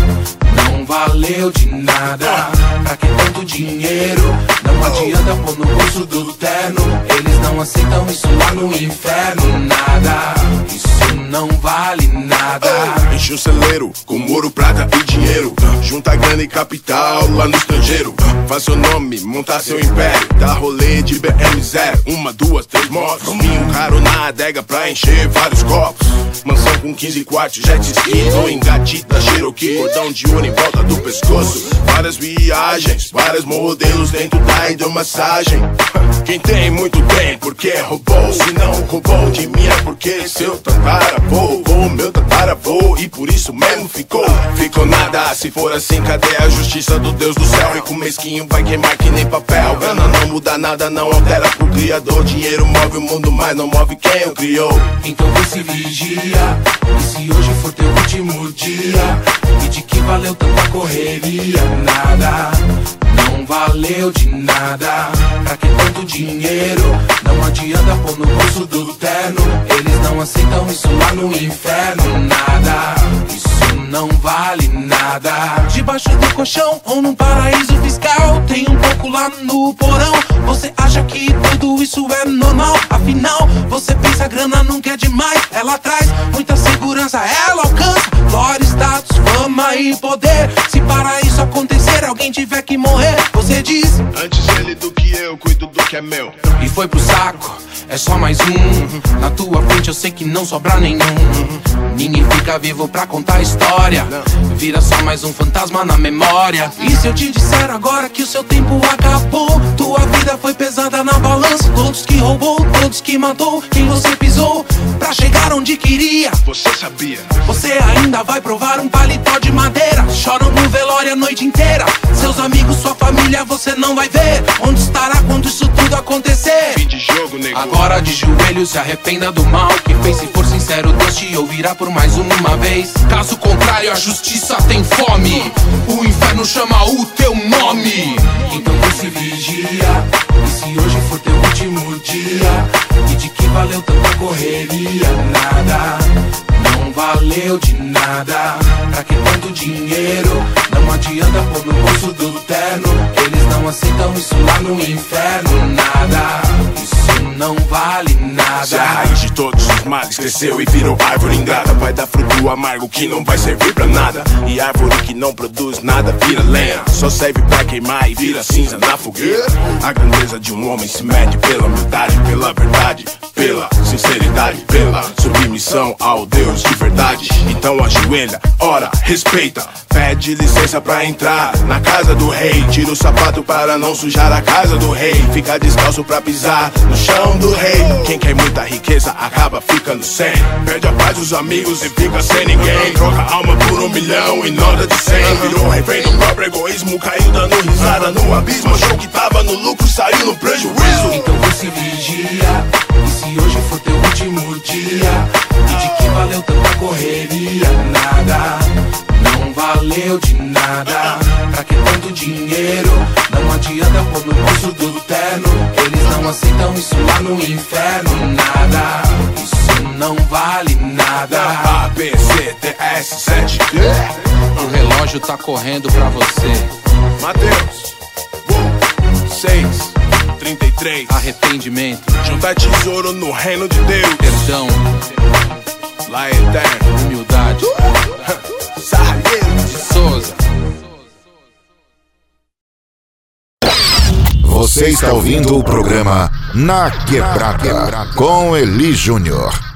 não valeu de nada. Pra que tanto dinheiro? Não adianta pôr no bolso do terno. Eles não aceitam isso lá no inferno Nada, isso não vale nada. Enche um celeiro com ouro, prata e dinheiro. Junta grana e capital lá no estrangeiro. Faz seu nome, montar seu império. Dá rolê de BM zero. Uma, duas, três motos. Vinho caro na adega pra encher vários copos. Mansão com 15 quartos, jet ski. Tô engatida, Cherokee. Cordão de ouro em volta do pescoço. Várias viagens, vários modelos dentro da hidromassagem. Quem tem muito tem, porque roubou. Se não roubou de mim é porque seu tataravô. O meu tataravô. E por isso mesmo ficou. Ficou nada. Se for assim, cadê a justiça do Deus do céu? Rico mesquinho vai queimar que nem papel. Grana não muda nada, não altera pro criador. Dinheiro move o mundo, mas não move quem o criou. Então vê se vigia. E se hoje for teu último dia? E de que valeu tanta correria? Nada, valeu de nada. Pra que tanto dinheiro? Não adianta pôr no bolso do terno. Eles não aceitam isso lá no inferno. Nada, isso não vale nada. Debaixo do colchão ou num paraíso fiscal. Tem um pouco lá no porão. Você acha que tudo isso é normal? Afinal, você pensa a grana nunca é demais. Ela traz muita segurança, ela alcança glória, status, fama e poder. Se para isso acontecer, alguém tiver que morrer, você diz. Antes ele do que eu, cuido é meu. E foi pro saco, é só mais um. Na tua frente eu sei que não sobra nenhum. Ninguém fica vivo pra contar história. Vira só mais um fantasma na memória. E se eu te disser agora que o seu tempo acabou? Tua vida foi pesada na balança. Todos que roubou, todos que matou, quem você pisou pra chegar onde queria. Você sabia? Você ainda vai provar um paletó de madeira. Choram no velório a noite inteira. Seus amigos, sua família, você não vai ver. Onde estará quando isso tudo acontecer? Fim de jogo, nego. Agora de joelhos, se arrependa do mal que fez. Se for sincero, Deus te ouvirá por mais uma vez. Caso contrário, a justiça tem fome. O inferno chama o teu nome. Se vigia. E se hoje for teu último dia? E de que valeu tanta correria? Nada não valeu de nada. Pra que tanto dinheiro? Não adianta pôr no bolso do terno. Eles não aceitam isso lá no inferno. Nada, isso não vale nada. Se a raiz de todos os males cresceu e virou árvore ingrata, vai dar fruto amargo que não vai servir pra nada. E árvore que não produz nada vira lenha, só serve pra queimar e vira cinza na fogueira. A grandeza de um homem se mede pela humildade, pela verdade, pela sinceridade, pela submissão ao Deus de verdade. Então ajoelha, ora, respeita, pede licença pra entrar na casa do rei. Tira o sapato para não sujar a casa do rei. Fica descalço pra pisar no chão do. Quem quer muita riqueza acaba ficando sem. Perde a paz dos amigos e fica sem ninguém. Troca alma por um milhão e nota de cem. Virou refém do próprio egoísmo, caiu dando risada no abismo. Achou que tava no lucro, saiu no prejuízo. Então se vigia. E se hoje for teu último dia? E de que valeu tanta correria? Nada, não valeu de nada. Pra que tanto dinheiro? Não adianta pôr no bolso do terno. Eles não aceitam isso lá no inferno. Nada, isso não vale nada. A, B, C, D, S, 7. O relógio tá correndo pra você. Mateus, 6, 33. Arrependimento, Juntar tesouro no reino de Deus. perdão, Lá é eterno. humildade. Sarrieiro. De Souza. Você está ouvindo o programa Na Quebrada com Eli Júnior.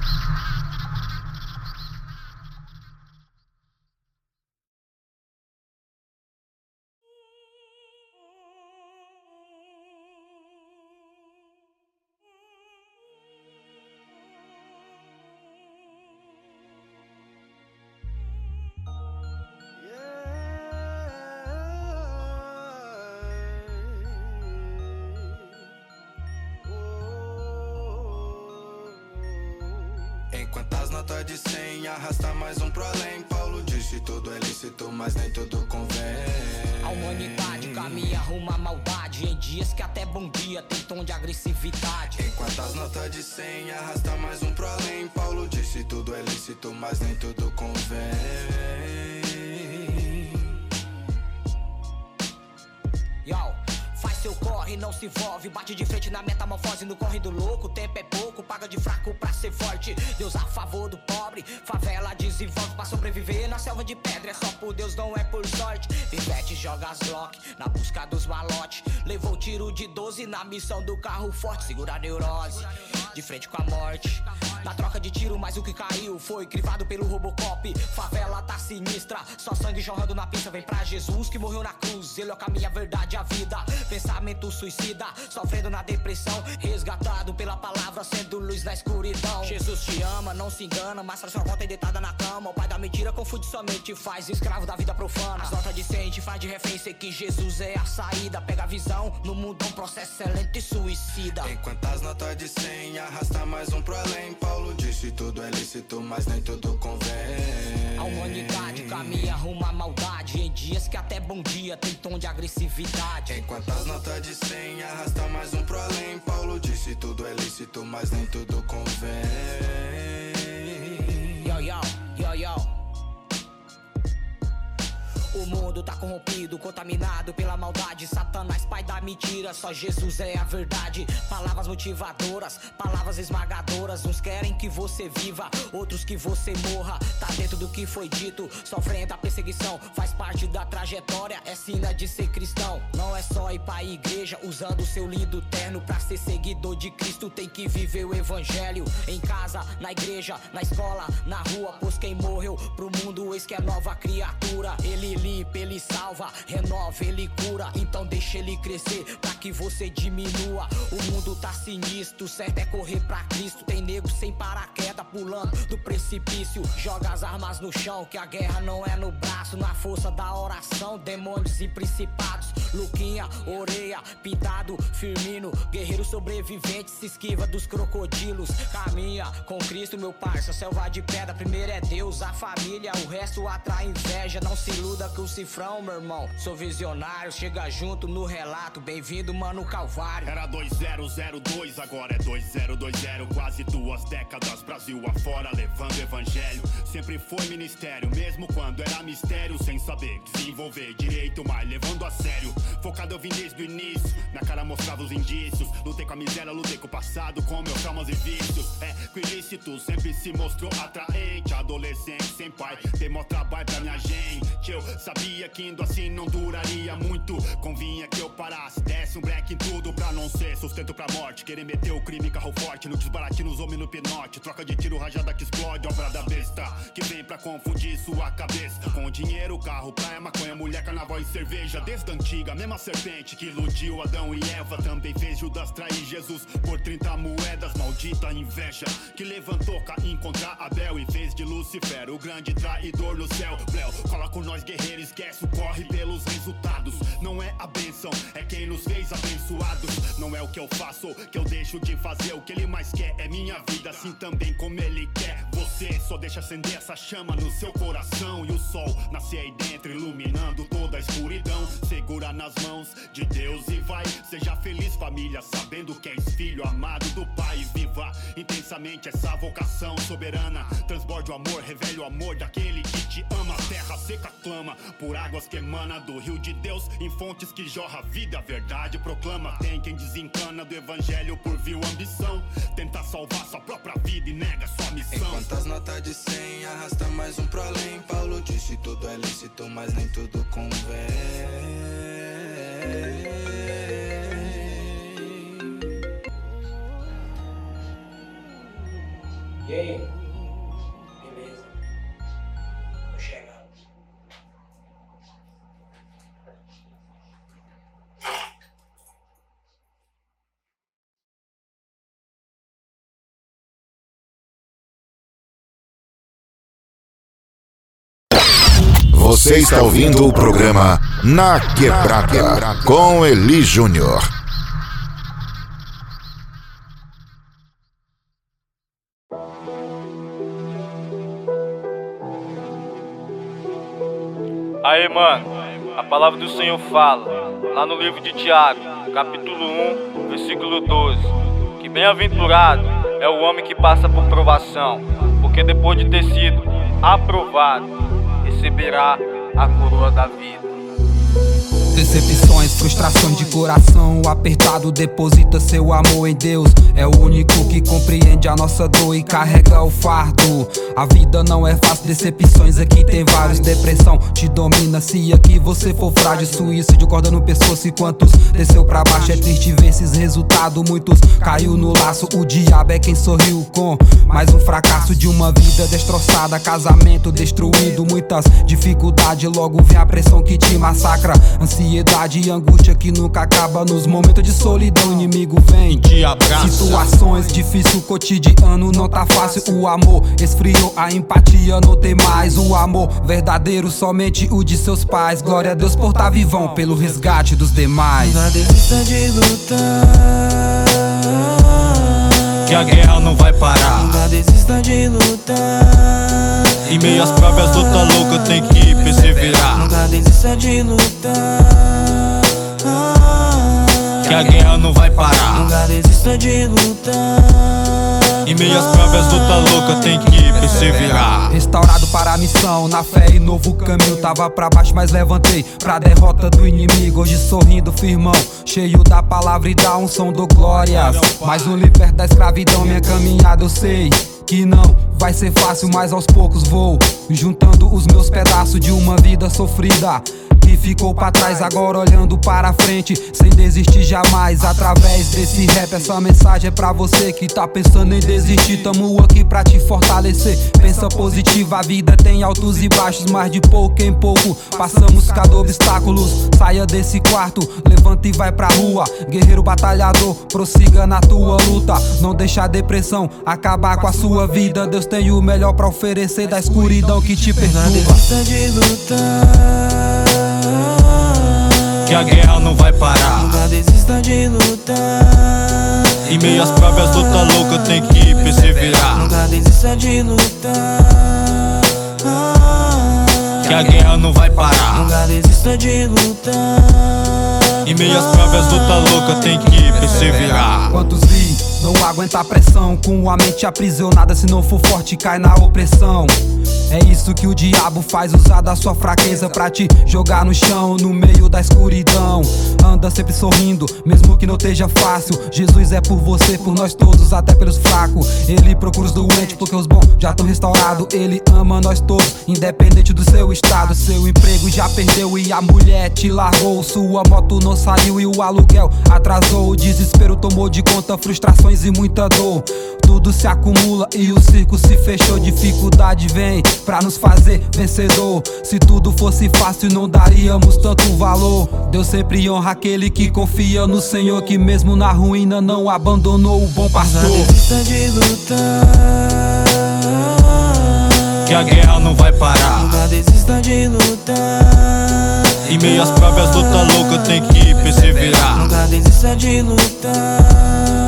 Mas nem tudo convém Yo, seu corre não se envolve. Bate de frente na metamorfose, no corre do louco. Tempo é pouco, paga de fraco pra ser forte. Deus a favor do pobre, favela desenvolve pra sobreviver na selva de pedra. É só não é por sorte. Vivete joga as Glock na busca dos malotes. Levou tiro de 12 na missão do carro forte. Segura a neurose, de frente com a morte. Na troca de tiro, mas o que caiu foi crivado pelo Robocop. Favela tá sinistra, só sangue jorrando na pista. Vem pra Jesus que morreu na cruz. Ele é o caminho, a verdade, a vida. Pensamento suicida, sofrendo na depressão. Resgatado pela palavra, sendo luz na escuridão. Jesus te ama, não se engana. Mostra sua conta deitada na cama. O pai da mentira confunde somente, faz escravo da vida profana. As notas de 100 te faz de refém, sei que Jesus é a saída. Pega a visão, no mundo é um processo excelente e suicida. Enquanto as notas de 100 arrasta mais um pro além. Paulo disse tudo é lícito, mas nem tudo convém. A humanidade caminha rumo à maldade. Em dias que até bom dia tem tom de agressividade. Enquanto as notas de 100 arrasta mais um pro além. Paulo disse tudo é lícito, mas nem tudo convém. Yo, yo, yo, yo. O mundo tá corrompido, contaminado pela maldade. Satanás, pai da mentira, só Jesus é a verdade. Palavras motivadoras, palavras esmagadoras. Uns querem que você viva, outros que você morra. Tá dentro do que foi dito, sofrendo a perseguição. Faz parte da trajetória, é sina de ser cristão. Não é só ir pra igreja usando seu lindo terno. Pra ser seguidor de Cristo, tem que viver o evangelho. Em casa, na igreja, na escola, na rua. Pois quem morreu pro mundo, eis que é nova criatura. Ele limpa, ele salva, renova, ele cura. Então deixa ele crescer pra que você diminua. O mundo tá sinistro, certo é correr pra Cristo. Tem nego sem paraquedas pulando do precipício. Joga as armas no chão, que a guerra não é no braço, na força da oração. Demônios e principados. Luquinha, Oreia, Pintado, Firmino, guerreiro sobrevivente, se esquiva dos crocodilos. Caminha com Cristo, meu parça, selva de pedra. Primeiro é Deus, a família, o resto atrai inveja. Não se iluda o cifrão, meu irmão. Sou visionário, chega junto no relato. Bem-vindo, mano, Calvário. Era 2002, agora é 2020. Quase duas décadas, Brasil afora, levando evangelho. Sempre foi ministério, mesmo quando era mistério. Sem saber desenvolver direito, mas levando a sério. Focado eu vim desde o início, na cara mostrava os indícios. Lutei com a miséria, lutei com o passado, com meus traumas e vícios. É que o ilícito sempre se mostrou atraente. Adolescente sem pai, dei mó trabalho pra minha gente. Eu sabia que indo assim não duraria muito. Convinha que eu parasse, desse um break em tudo pra não ser sustento pra morte. Querer meter o crime, carro forte, no desbarate, nos homens no pinote. Troca de tiro, rajada que explode, obra da besta. Que vem pra confundir sua cabeça. Com dinheiro, carro, praia, maconha, mulher, carnaval e cerveja. Desde a antiga, mesma serpente que iludiu Adão e Eva. Também fez Judas trair Jesus por 30 moedas. Maldita inveja que levantou Caim contra Abel e fez de Lúcifer o grande traidor no céu. Léo, cola com nós, guerreiro, esquece o corre pelos resultados. Não é a benção, é quem nos fez abençoados. Não é o que eu faço, que eu deixo de fazer. O que ele mais quer é minha vida, assim também como ele quer. Você só deixa acender essa chama no seu coração. E o sol nasce aí dentro, iluminando toda a escuridão. Segura nas mãos de Deus e vai. Seja feliz, família, sabendo que és filho amado do Pai. Viva intensamente essa vocação soberana. Transborde o amor, revele o amor daquele que te ama. Terra seca clama por águas que emana do rio de Deus. Em fontes que jorra vida, a verdade proclama. Tem quem desencana do evangelho por vil ambição. Tenta salvar sua própria vida e nega sua missão. Enquanto as notas de 100 arrasta mais um pro além. Paulo disse tudo é lícito, mas nem tudo convém. E aí? Você está ouvindo o programa Na Quebrada com Eli Júnior. Aí, mano, a palavra do Senhor fala, lá no livro de Tiago, capítulo 1, versículo 12, que bem-aventurado é o homem que passa por provação, porque depois de ter sido aprovado, receberá a coroa da vida. Decepções, frustrações de coração apertado, deposita seu amor em Deus. É o único que compreende a nossa dor e carrega o fardo. A vida não é fácil, decepções aqui tem vários. Depressão te domina se aqui você for frágil. Suicídio, corda no pescoço e quantos desceu pra baixo. É triste ver esses resultados. Muitos caiu no laço. O diabo é quem sorriu com mais um fracasso de uma vida destroçada. Casamento destruído, muitas dificuldades. Logo vem a pressão que te massacra. Ansiedade e angústia que nunca acaba. Nos momentos de solidão, o inimigo vem. te abraça. Situações difíceis, cotidiano não tá fácil. O amor esfriou, a empatia não tem mais. O amor verdadeiro, somente o de seus pais. Glória a Deus por tá vivão, pelo resgate dos demais. Nunca desista de lutar. Que a guerra não vai parar. Nunca desista de lutar. Em meio às próprias lutas loucas tem que perseverar. Nunca desista de lutar. Que a guerra não vai parar. Nunca desista de lutar. Em meio às próprias lutas loucas tem que perseverar. Restaurado para a missão, na fé e novo caminho. Tava pra baixo, mas levantei pra derrota do inimigo. Hoje sorrindo, firmão, cheio da palavra e da unção do glórias. Mais um liberto da escravidão, minha caminhada eu sei. Que não vai ser fácil, mas aos poucos vou juntando os meus pedaços de uma vida sofrida que ficou pra trás, agora olhando para frente, sem desistir jamais. Através desse rap, essa mensagem é pra você que tá pensando em desistir. Tamo aqui pra te fortalecer. Pensa positivo, a vida tem altos e baixos, mas de pouco em pouco passamos cada obstáculos. Saia desse quarto, levanta e vai pra rua. Guerreiro batalhador, prossiga na tua luta. Não deixa a depressão acabar com a sua vida. Deus tem o melhor pra oferecer da escuridão que te perturba. Desista de lutar. Que a guerra não vai parar. Nunca desista de lutar. Em meio às próprias lutas loucas tem que perseverar. Nunca desista de lutar. Que a guerra não vai parar. Nunca desista de lutar. Em meio às próprias lutas loucas tem que perseverar. Quantos vi não aguenta a pressão Com a mente aprisionada Se não for forte cai na opressão. É isso que o diabo faz Usar da sua fraqueza pra te jogar no chão No meio da escuridão. Anda sempre sorrindo Mesmo que não esteja fácil. Jesus é por você, por nós todos Até pelos fracos. Ele procura os doentes Porque os bons já estão restaurados. Ele ama nós todos Independente do seu estado. Seu emprego já perdeu E a mulher te largou. Sua moto não saiu E o aluguel atrasou. O desespero tomou de conta Frustrações e muita dor. Tudo se acumula e o circo se fechou. Dificuldade vem pra nos fazer vencedor. Se tudo fosse fácil, não daríamos tanto valor. Deus sempre honra aquele que confia no Senhor, que mesmo na ruína não abandonou o bom pastor. Nunca desista de lutar. Que a guerra não vai parar. Nunca desista de lutar. Em meio às próprias lutas loucas tem que perseverar. Nunca desista de lutar.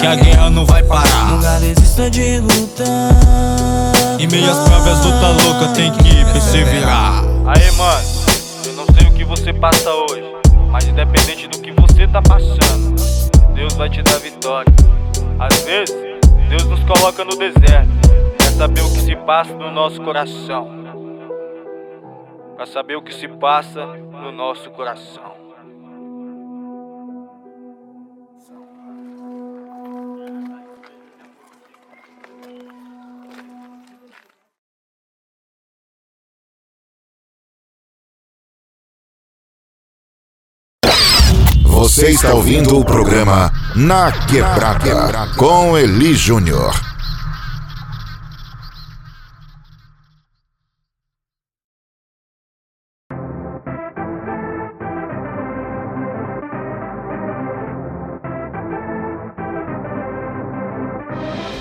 Que a guerra não vai parar. Nunca desista de lutar. Em meio às próprias lutas loucas tem que perseverar. Aê, mano, eu não sei o que você passa hoje, mas independente do que você tá passando, Deus vai te dar vitória. Às vezes, Deus nos coloca no deserto, pra saber o que se passa no nosso coração. Pra saber o que se passa no nosso coração. Você está ouvindo o programa Na Quebrada com Eli Júnior.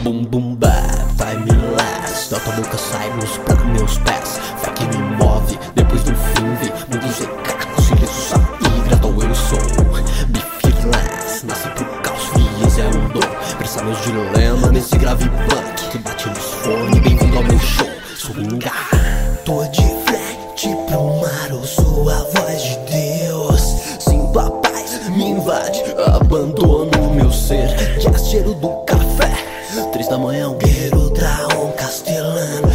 Bum bum ba, vai me last Da tua boca sai por meus pés Fé que me move, nesse grave punk Que bate nos fones, bem-vindo ao meu show. Swinga Tô de frente pro mar, ouço a voz de Deus. Sinto a paz, me invade Abandono meu ser. Já cheiro do café Três da manhã, um guerreiro um castelano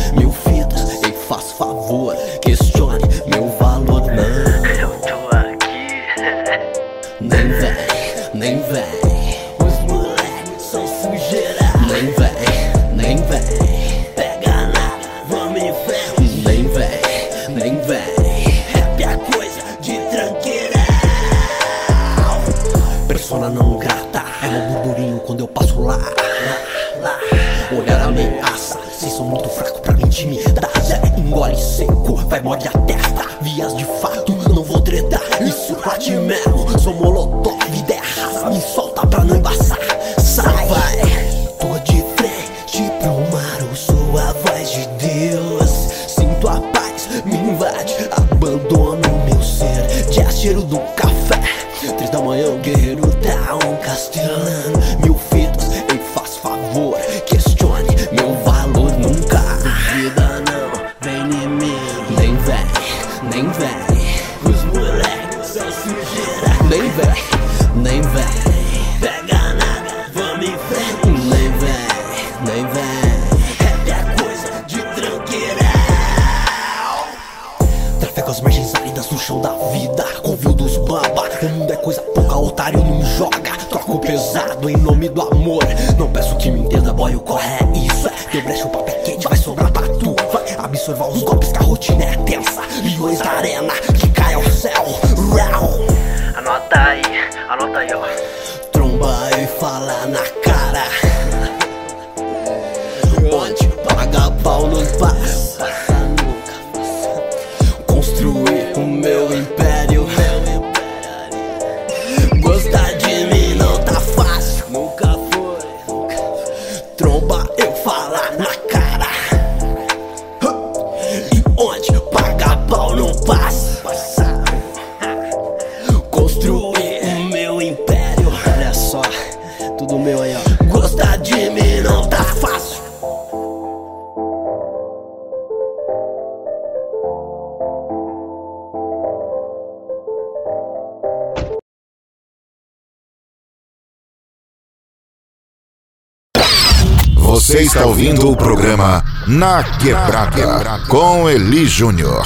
Na Quebrada com Eli Júnior.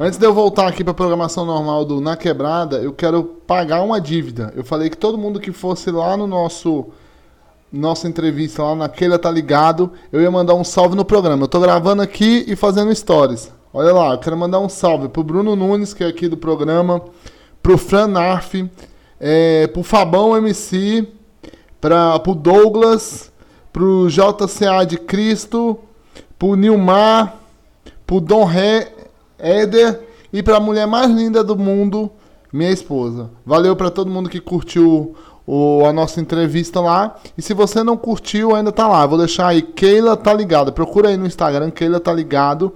Antes de eu voltar aqui para a programação normal do Na Quebrada, eu quero pagar uma dívida. Eu falei que todo mundo que fosse lá no nosso nossa entrevista lá naquele tá ligado, eu ia mandar um salve no programa. Eu tô gravando aqui e fazendo stories. Olha lá, eu quero mandar um salve pro Bruno Nunes, que é aqui do programa, pro Fran Narf, é, pro Fabão MC, pra, pro Douglas, pro JCA de Cristo, pro Nilmar, pro Dom Ré, Éder e pra mulher mais linda do mundo, minha esposa. Valeu pra todo mundo que curtiu o, a nossa entrevista lá. E se você não curtiu, ainda tá lá. Vou deixar aí, Keila tá ligado. Procura aí no Instagram, Keila tá ligado.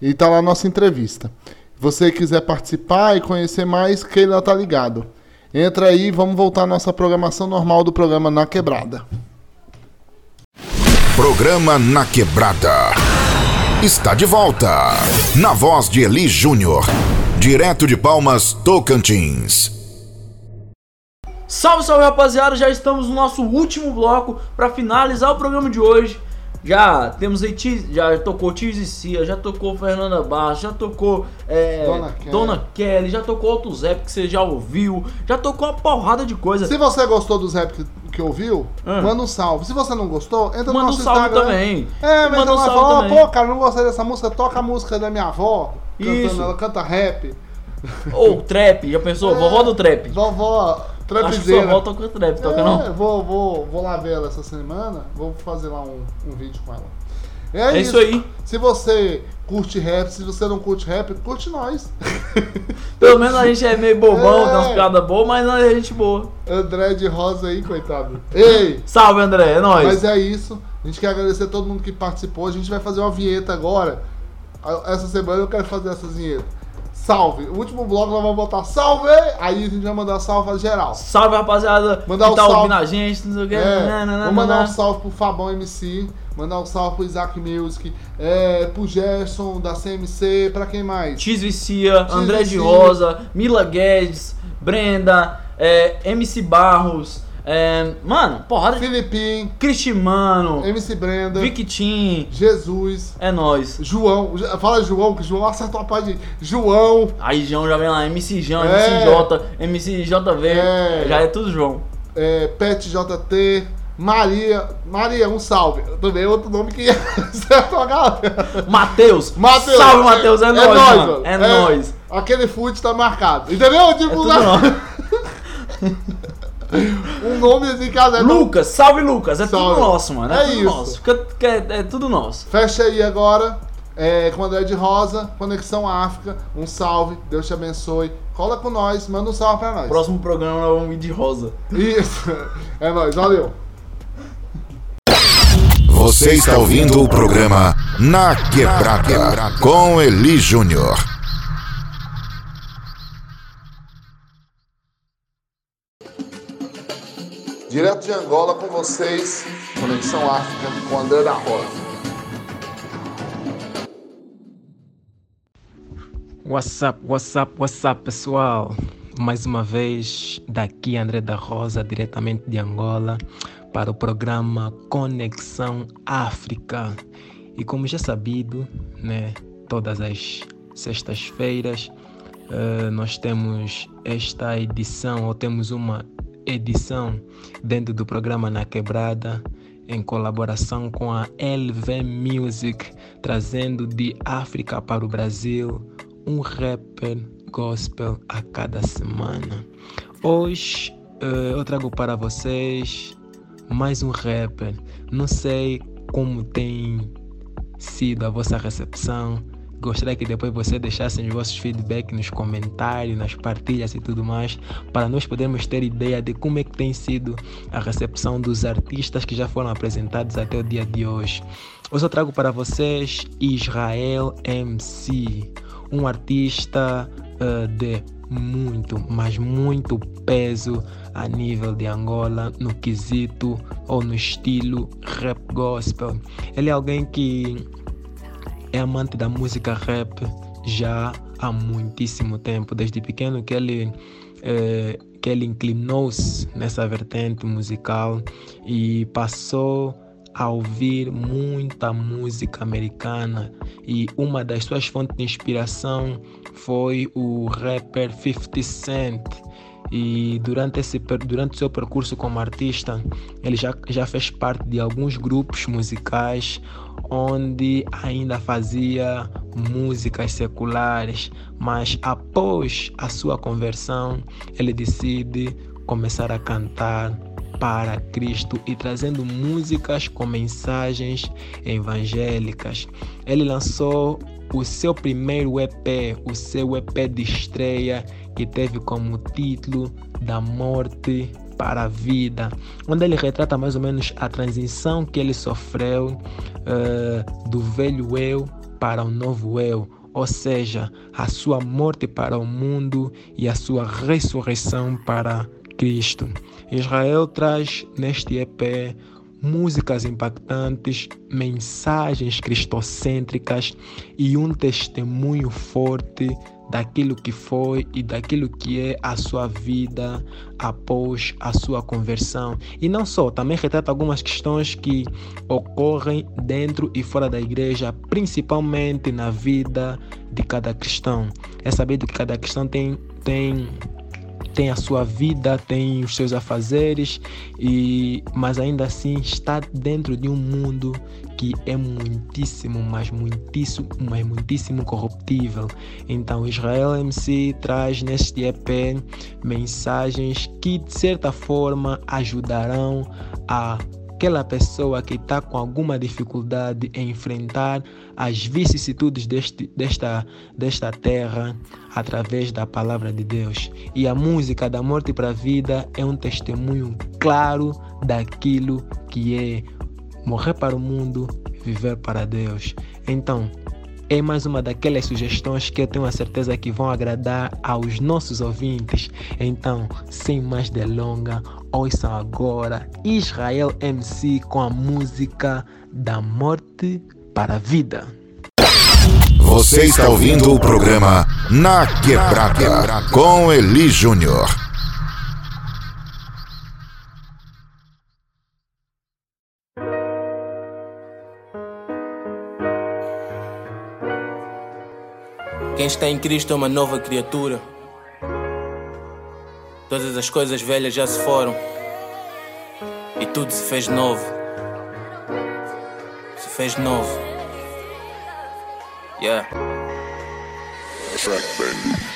E tá lá a nossa entrevista. Se você quiser participar e conhecer mais, Keila tá ligado. Entra aí, vamos voltar à nossa programação normal do programa Na Quebrada. Programa Na Quebrada. Está de volta. Na voz de Eli Júnior. Direto de Palmas, Tocantins. Salve, salve rapaziada, já estamos no nosso último bloco para finalizar o programa de hoje. Já temos aí, já tocou Tiz Cia, já tocou Fernanda Barros, já tocou é, Dona Kelly. Dona Kelly, já tocou Alto Zé, que você já ouviu, já tocou uma porrada de coisa. Se você gostou dos rap que, que ouviu, Ah. manda um salve. Se você não gostou, entra no Manda um nosso salve Instagram. também. É, Manda um salve fala, também. pô, cara, não gostei dessa música, toca a música da minha avó. Cantando, Isso. ela canta rap. Ou trap, já pensou? Vovó do trap. Vovó, Acho que sua trapzeira. avó toca trap, toca é, não? Vou, vou, vou lá ver ela essa semana, vou fazer lá um, um vídeo com ela. É isso aí. Se você curte rap, se você não curte rap, curte nós. Pelo menos a gente é meio bobão, É. tem umas piadas boas, mas nós é gente boa. André de Rosa aí, coitado. Ei! Salve, André, é nóis. Mas é isso. A gente quer agradecer a todo mundo que participou. A gente vai fazer uma vinheta agora. A- Essa semana eu quero fazer essa vinheta. Salve! O último bloco nós vamos botar salve! Aí a gente vai mandar salve geral. Salve, rapaziada. Mandar que um tá salve. ouvindo a gente, não sei o que. É, né, né, né, vou mandar um salve pro Fabão MC, mandar um salve pro Isaac Music, é, pro Gerson da CMC, pra quem mais? Tiz Vicia, André de. Rosa, Mila Guedes, Brenda, é, MC Barros, É, mano, porrada. Filipim. Cristimano. MC Brenda. Victim. Jesus. É nóis. João. Fala João, que João acertou a parte de João. Aí João já vem lá, MC João, É. MC J, MC JV. É. Já é tudo João. É, Pet JT. Maria. Maria, um salve. Também é outro nome que acertou a galera. Matheus. Matheus. Salve, Matheus. É, nóis, mano. É, nóis. Aquele fute tá marcado. Entendeu? Tipo, tudo lá- um nome assim que galera- Lucas, salve Lucas. É Salve. tudo nosso, mano. É, É tudo isso. nosso. É, é tudo nosso. Fecha aí agora. É, com André de Rosa, Conexão África. Um salve. Deus te abençoe. Cola com nós. Manda um salve pra nós. Próximo programa nós vamos ir de rosa. Isso. É nóis. Valeu. Você está ouvindo o programa Na Quebrada com Eli Júnior. Direto de Angola com vocês. Conexão África com André da Rosa. What's up, what's up, what's up, pessoal? Mais uma vez, daqui André da Rosa, diretamente de Angola, para o programa Conexão África. E como já sabido, né, todas as sextas-feiras eh, nós temos esta edição, ou temos uma edição dentro do programa Na Quebrada, em colaboração com a LV Music, trazendo de África para o Brasil um rapper gospel a cada semana. Hoje eh, eu trago para vocês mais um rapper. Não sei como tem sido a vossa recepção. Gostaria que depois vocês deixassem os vossos feedback nos comentários, nas partilhas e tudo mais, para nós podermos ter ideia de como é que tem sido a recepção dos artistas que já foram apresentados até o dia de hoje. Hoje eu trago para vocês Israel MC, um artista eh, de muito, mas muito peso a nível de Angola no quesito ou no estilo rap gospel. Ele é alguém que é amante da música rap já há muitíssimo tempo, desde pequeno que ele eh, que ele inclinou-se nessa vertente musical e passou a ouvir muita música americana. E uma das suas fontes de inspiração foi o rapper 50 Cent e durante esse durante o seu percurso como artista ele já, já fez parte de alguns grupos musicais onde ainda fazia músicas seculares mas após a sua conversão ele decide começar a cantar para Cristo e trazendo músicas com mensagens evangélicas. Ele lançou o seu primeiro EP, o seu EP de estreia, que teve como título Da Morte para a Vida, onde ele retrata mais ou menos a transição que ele sofreu eh, do velho eu para o novo eu, ou seja, a sua morte para o mundo e a sua ressurreição para Cristo. Israel traz neste EP músicas impactantes, mensagens cristocêntricas e um testemunho forte daquilo que foi e daquilo que é a sua vida após a sua conversão. E não só, também retrata algumas questões que ocorrem dentro e fora da igreja, principalmente na vida de cada cristão. É sabido que cada cristão tem tem tem a sua vida, tem os seus afazeres, e, mas ainda assim está dentro de um mundo que é muitíssimo, mas muitíssimo, mas muitíssimo corruptível. Então Israel MC traz neste EP mensagens que de certa forma ajudarão a aquela pessoa que está com alguma dificuldade em enfrentar as vicissitudes deste, desta, desta terra através da palavra de Deus. E a música da morte para a vida é um testemunho claro daquilo que é morrer para o mundo, viver para Deus. Então, é mais uma daquelas sugestões que eu tenho a certeza que vão agradar aos nossos ouvintes. Então, sem mais delonga, ouçam agora Israel MC com a música da morte para a vida. Você está ouvindo o programa Na Quebrada com Eli Júnior. Quem está em Cristo é uma nova criatura. Todas as coisas velhas já se foram e tudo se fez novo. Se fez novo. Yeah.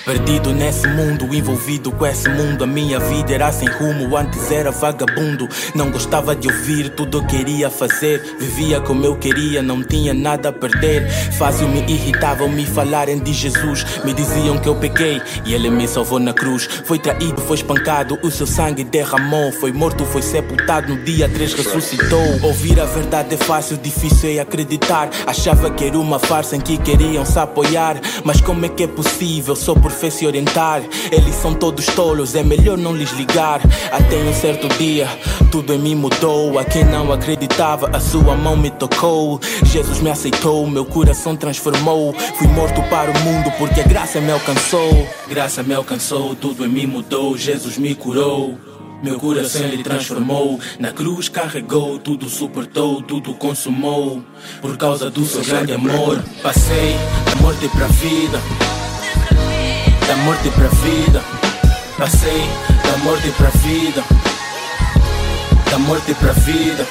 Perdido nesse mundo, envolvido com esse mundo. A minha vida era sem rumo, antes era vagabundo. Não gostava de ouvir tudo eu queria fazer. Vivia como eu queria, não tinha nada a perder. Fácil me irritavam me falarem de Jesus. Me diziam que eu pequei e ele me salvou na cruz. Foi traído, foi espancado, o seu sangue derramou. Foi morto, foi sepultado, no dia 3 ressuscitou. Ouvir a verdade é fácil, difícil é acreditar. Achava que era uma farsa em que queriam se apoiar. Mas como é que é possível? Só por fé se orientar. Eles são todos tolos, é melhor não lhes ligar. Até um certo dia, tudo em mim mudou. A quem não acreditava, a sua mão me tocou. Jesus me aceitou, meu coração transformou. Fui morto para o mundo porque a graça me alcançou. Graça me alcançou, tudo em mim mudou. Jesus me curou. Meu coração ele transformou, na cruz carregou, tudo suportou, tudo consumou. Por causa do seu grande amor, passei da morte para a vida, da morte para a vida. Passei da morte para a vida, da morte para a vida.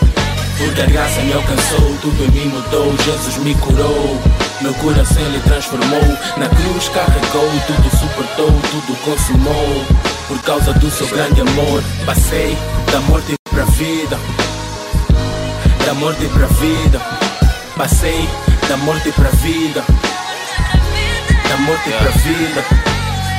Porque a graça me alcançou, tudo em mim mudou, Jesus me curou. Meu coração ele transformou, na cruz carregou, tudo suportou, tudo consumou. Por causa do seu grande amor, passei da morte pra vida, da morte pra vida. Passei da morte pra vida, da morte pra vida.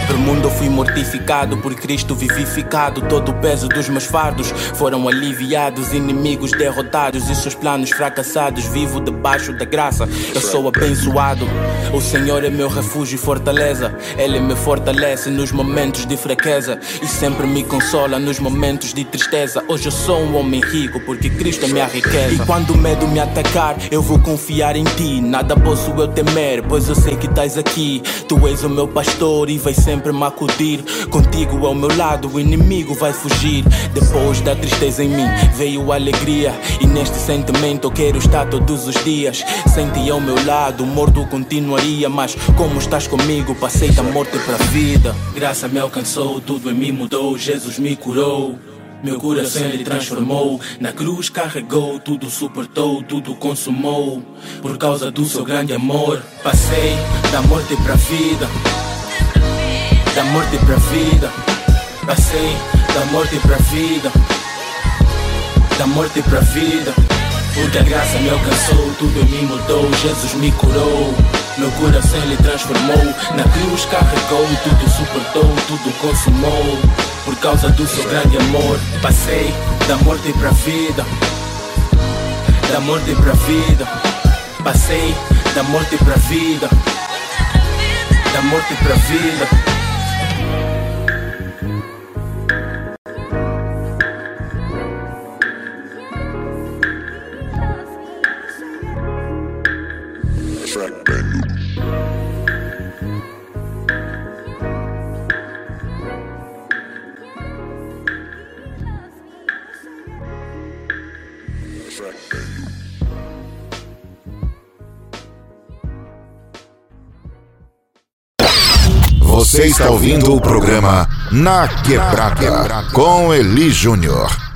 Pro mundo fui mortificado, por Cristo vivificado. Todo o peso dos meus fardos foram aliviados. Inimigos derrotados e seus planos fracassados. Vivo debaixo da graça, eu sou abençoado. O Senhor é meu refúgio e fortaleza. Ele me fortalece nos momentos de fraqueza e sempre me consola nos momentos de tristeza. Hoje eu sou um homem rico porque Cristo é minha riqueza. E quando o medo me atacar, eu vou confiar em ti. Nada posso eu temer, pois eu sei que estás aqui. Tu és o meu pastor e vais sempre me acudir. Contigo ao meu lado, o inimigo vai fugir. Depois da tristeza em mim, veio a alegria. E neste sentimento eu quero estar todos os dias. Sem ti ao meu lado, morto continuaria. Mas como estás comigo, passei da morte para a vida. Graça me alcançou, tudo em mim mudou. Jesus me curou. Meu coração ele transformou, na cruz carregou, tudo suportou, tudo consumou. Por causa do seu grande amor, passei da morte para vida da morte pra vida. Passei da morte pra vida, da morte pra vida. Porque a graça me alcançou, tudo mim mudou, Jesus me curou. Meu coração ele transformou, na cruz carregou, tudo suportou, tudo consumou. Por causa do seu grande amor, passei da morte pra vida, da morte pra vida. Passei da morte pra vida, da morte pra vida. Você está ouvindo o programa Na Quebrada com Eli Júnior.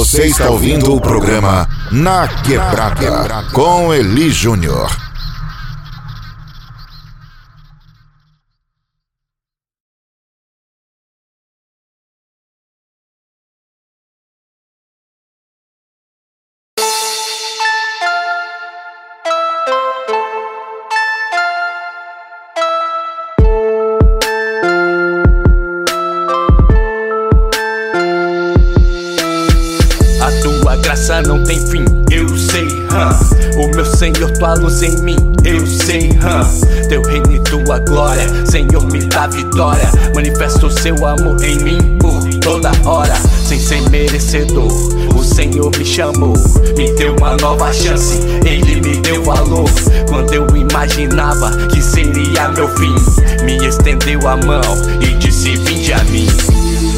Você está ouvindo o programa Na Quebrada com Eli Júnior. Seu amor em mim por toda hora, sem ser merecedor. O Senhor me chamou, me deu uma nova chance, Ele me deu valor. Quando eu imaginava que seria meu fim, me estendeu a mão e disse: Vinde a mim.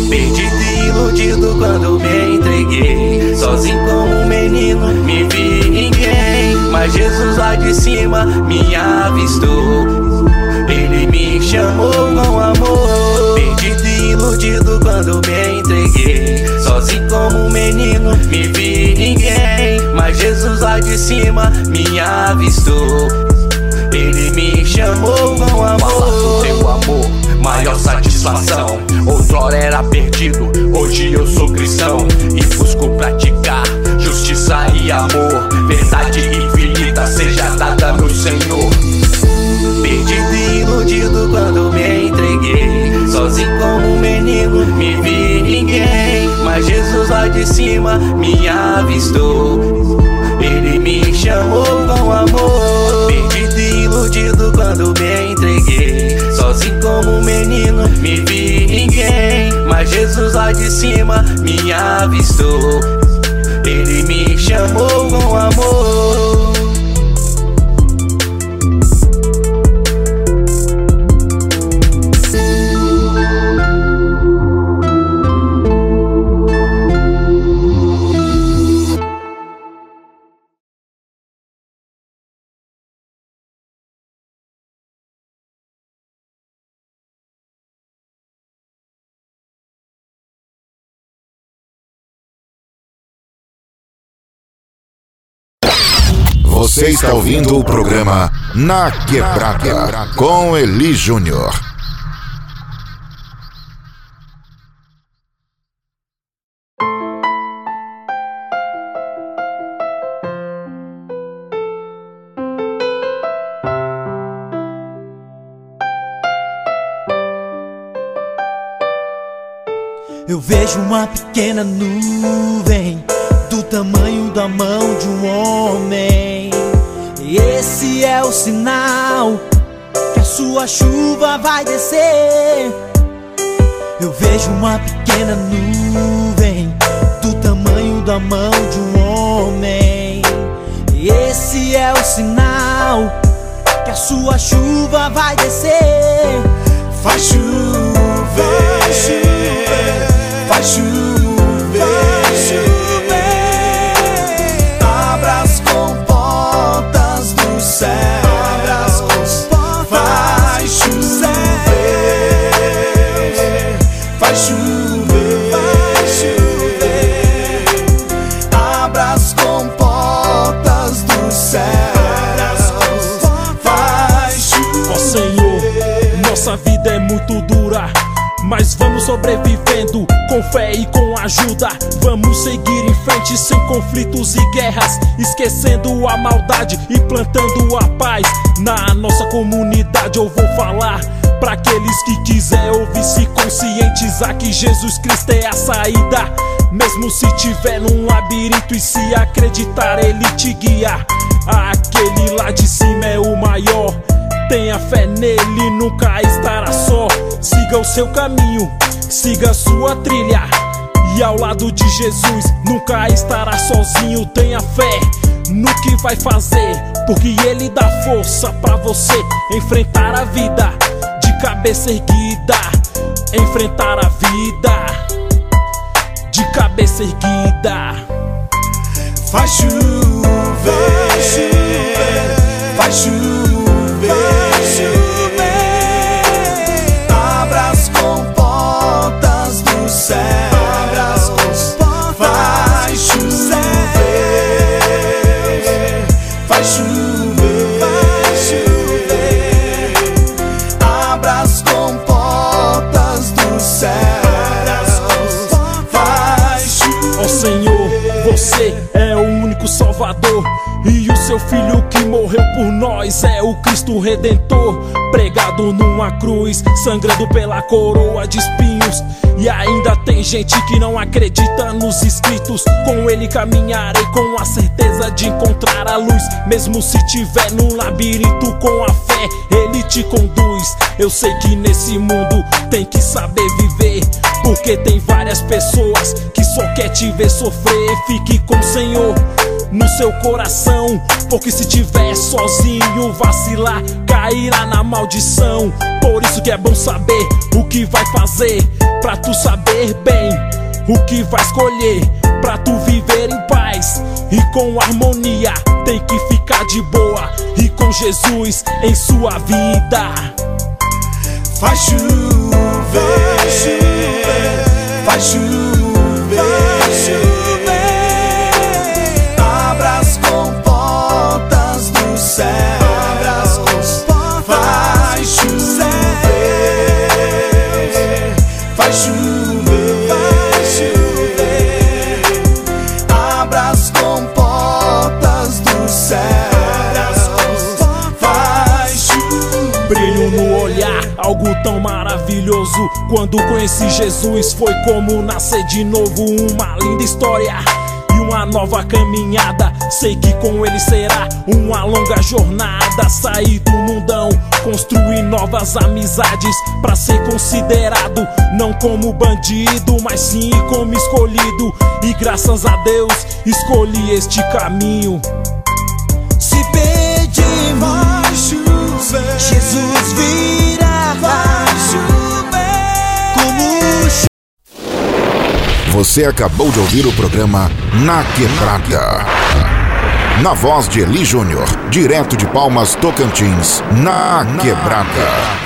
Perdido e iludido quando me entreguei Sozinho como um menino, me vi ninguém Mas Jesus lá de cima me avistou Ele me chamou com Perdido iludido quando me entreguei. Sozinho como um menino, me vi ninguém. Mas Jesus lá de cima me avistou. Ele me chamou com amor. Falar do teu amor, maior satisfação. Outrora era perdido, hoje eu sou cristão. E busco praticar justiça e amor. Verdade infinita seja dada meu Senhor. Perdido e iludido quando Sozinho como um menino, me vi ninguém Mas Jesus lá de cima me avistou. Ele me chamou com amor Perdido e iludido quando me entreguei. Sozinho como um menino, me vi ninguém Mas Jesus lá de cima me avistou. Ele me chamou com amor Você está ouvindo o programa Na Quebrada com Eli Júnior. Eu vejo uma pequena nuvem do tamanho da mão de um homem. E esse é o sinal que a sua chuva vai descer. Eu vejo uma pequena nuvem do tamanho da mão de um homem. E esse é o sinal que a sua chuva vai descer. Faz chover, faz chover, faz chover. Sobrevivendo com fé e com ajuda. Vamos seguir em frente sem conflitos e guerras, esquecendo a maldade e plantando a paz. Na nossa comunidade eu vou falar para aqueles que quiser ouvir se conscientizar que Jesus Cristo é a saída. Mesmo se tiver num labirinto e se acreditar, ele te guia. Aquele lá de cima é o maior. Tenha fé nele, nunca estará só. Siga o seu caminho, siga sua trilha. E ao lado de Jesus, nunca estará sozinho. Tenha fé no que vai fazer, porque ele dá força pra você enfrentar a vida de cabeça erguida. Enfrentar a vida de cabeça erguida. Faz chover, faz chover, seu filho que morreu por nós é o Cristo Redentor. Pregado numa cruz, sangrando pela coroa de espinhos. E ainda tem gente que não acredita nos escritos. Com ele caminharei com a certeza de encontrar a luz. Mesmo se tiver num labirinto com a fé, ele te conduz. Eu sei que nesse mundo tem que saber viver. Porque tem várias pessoas que só quer te ver sofrer. Fique com o Senhor no seu coração. Porque se tiver sozinho, vacilar, cairá na maldição. Por isso que é bom saber o que vai fazer, pra tu saber bem o que vai escolher, pra tu viver em paz e com harmonia. Tem que ficar de boa e com Jesus em sua vida. Faz chover, faz chover, tão maravilhoso. Quando conheci Jesus, foi como nascer de novo. Uma linda história e uma nova caminhada. Sei que com ele será uma longa jornada. Sair do mundão, construir novas amizades. Pra ser considerado, não como bandido, mas sim como escolhido. E graças a Deus, escolhi este caminho. Se pedimos, Jesus virá. Você acabou de ouvir o programa Na Quebrada. Na voz de Eli Júnior, direto de Palmas, Tocantins. Na Quebrada.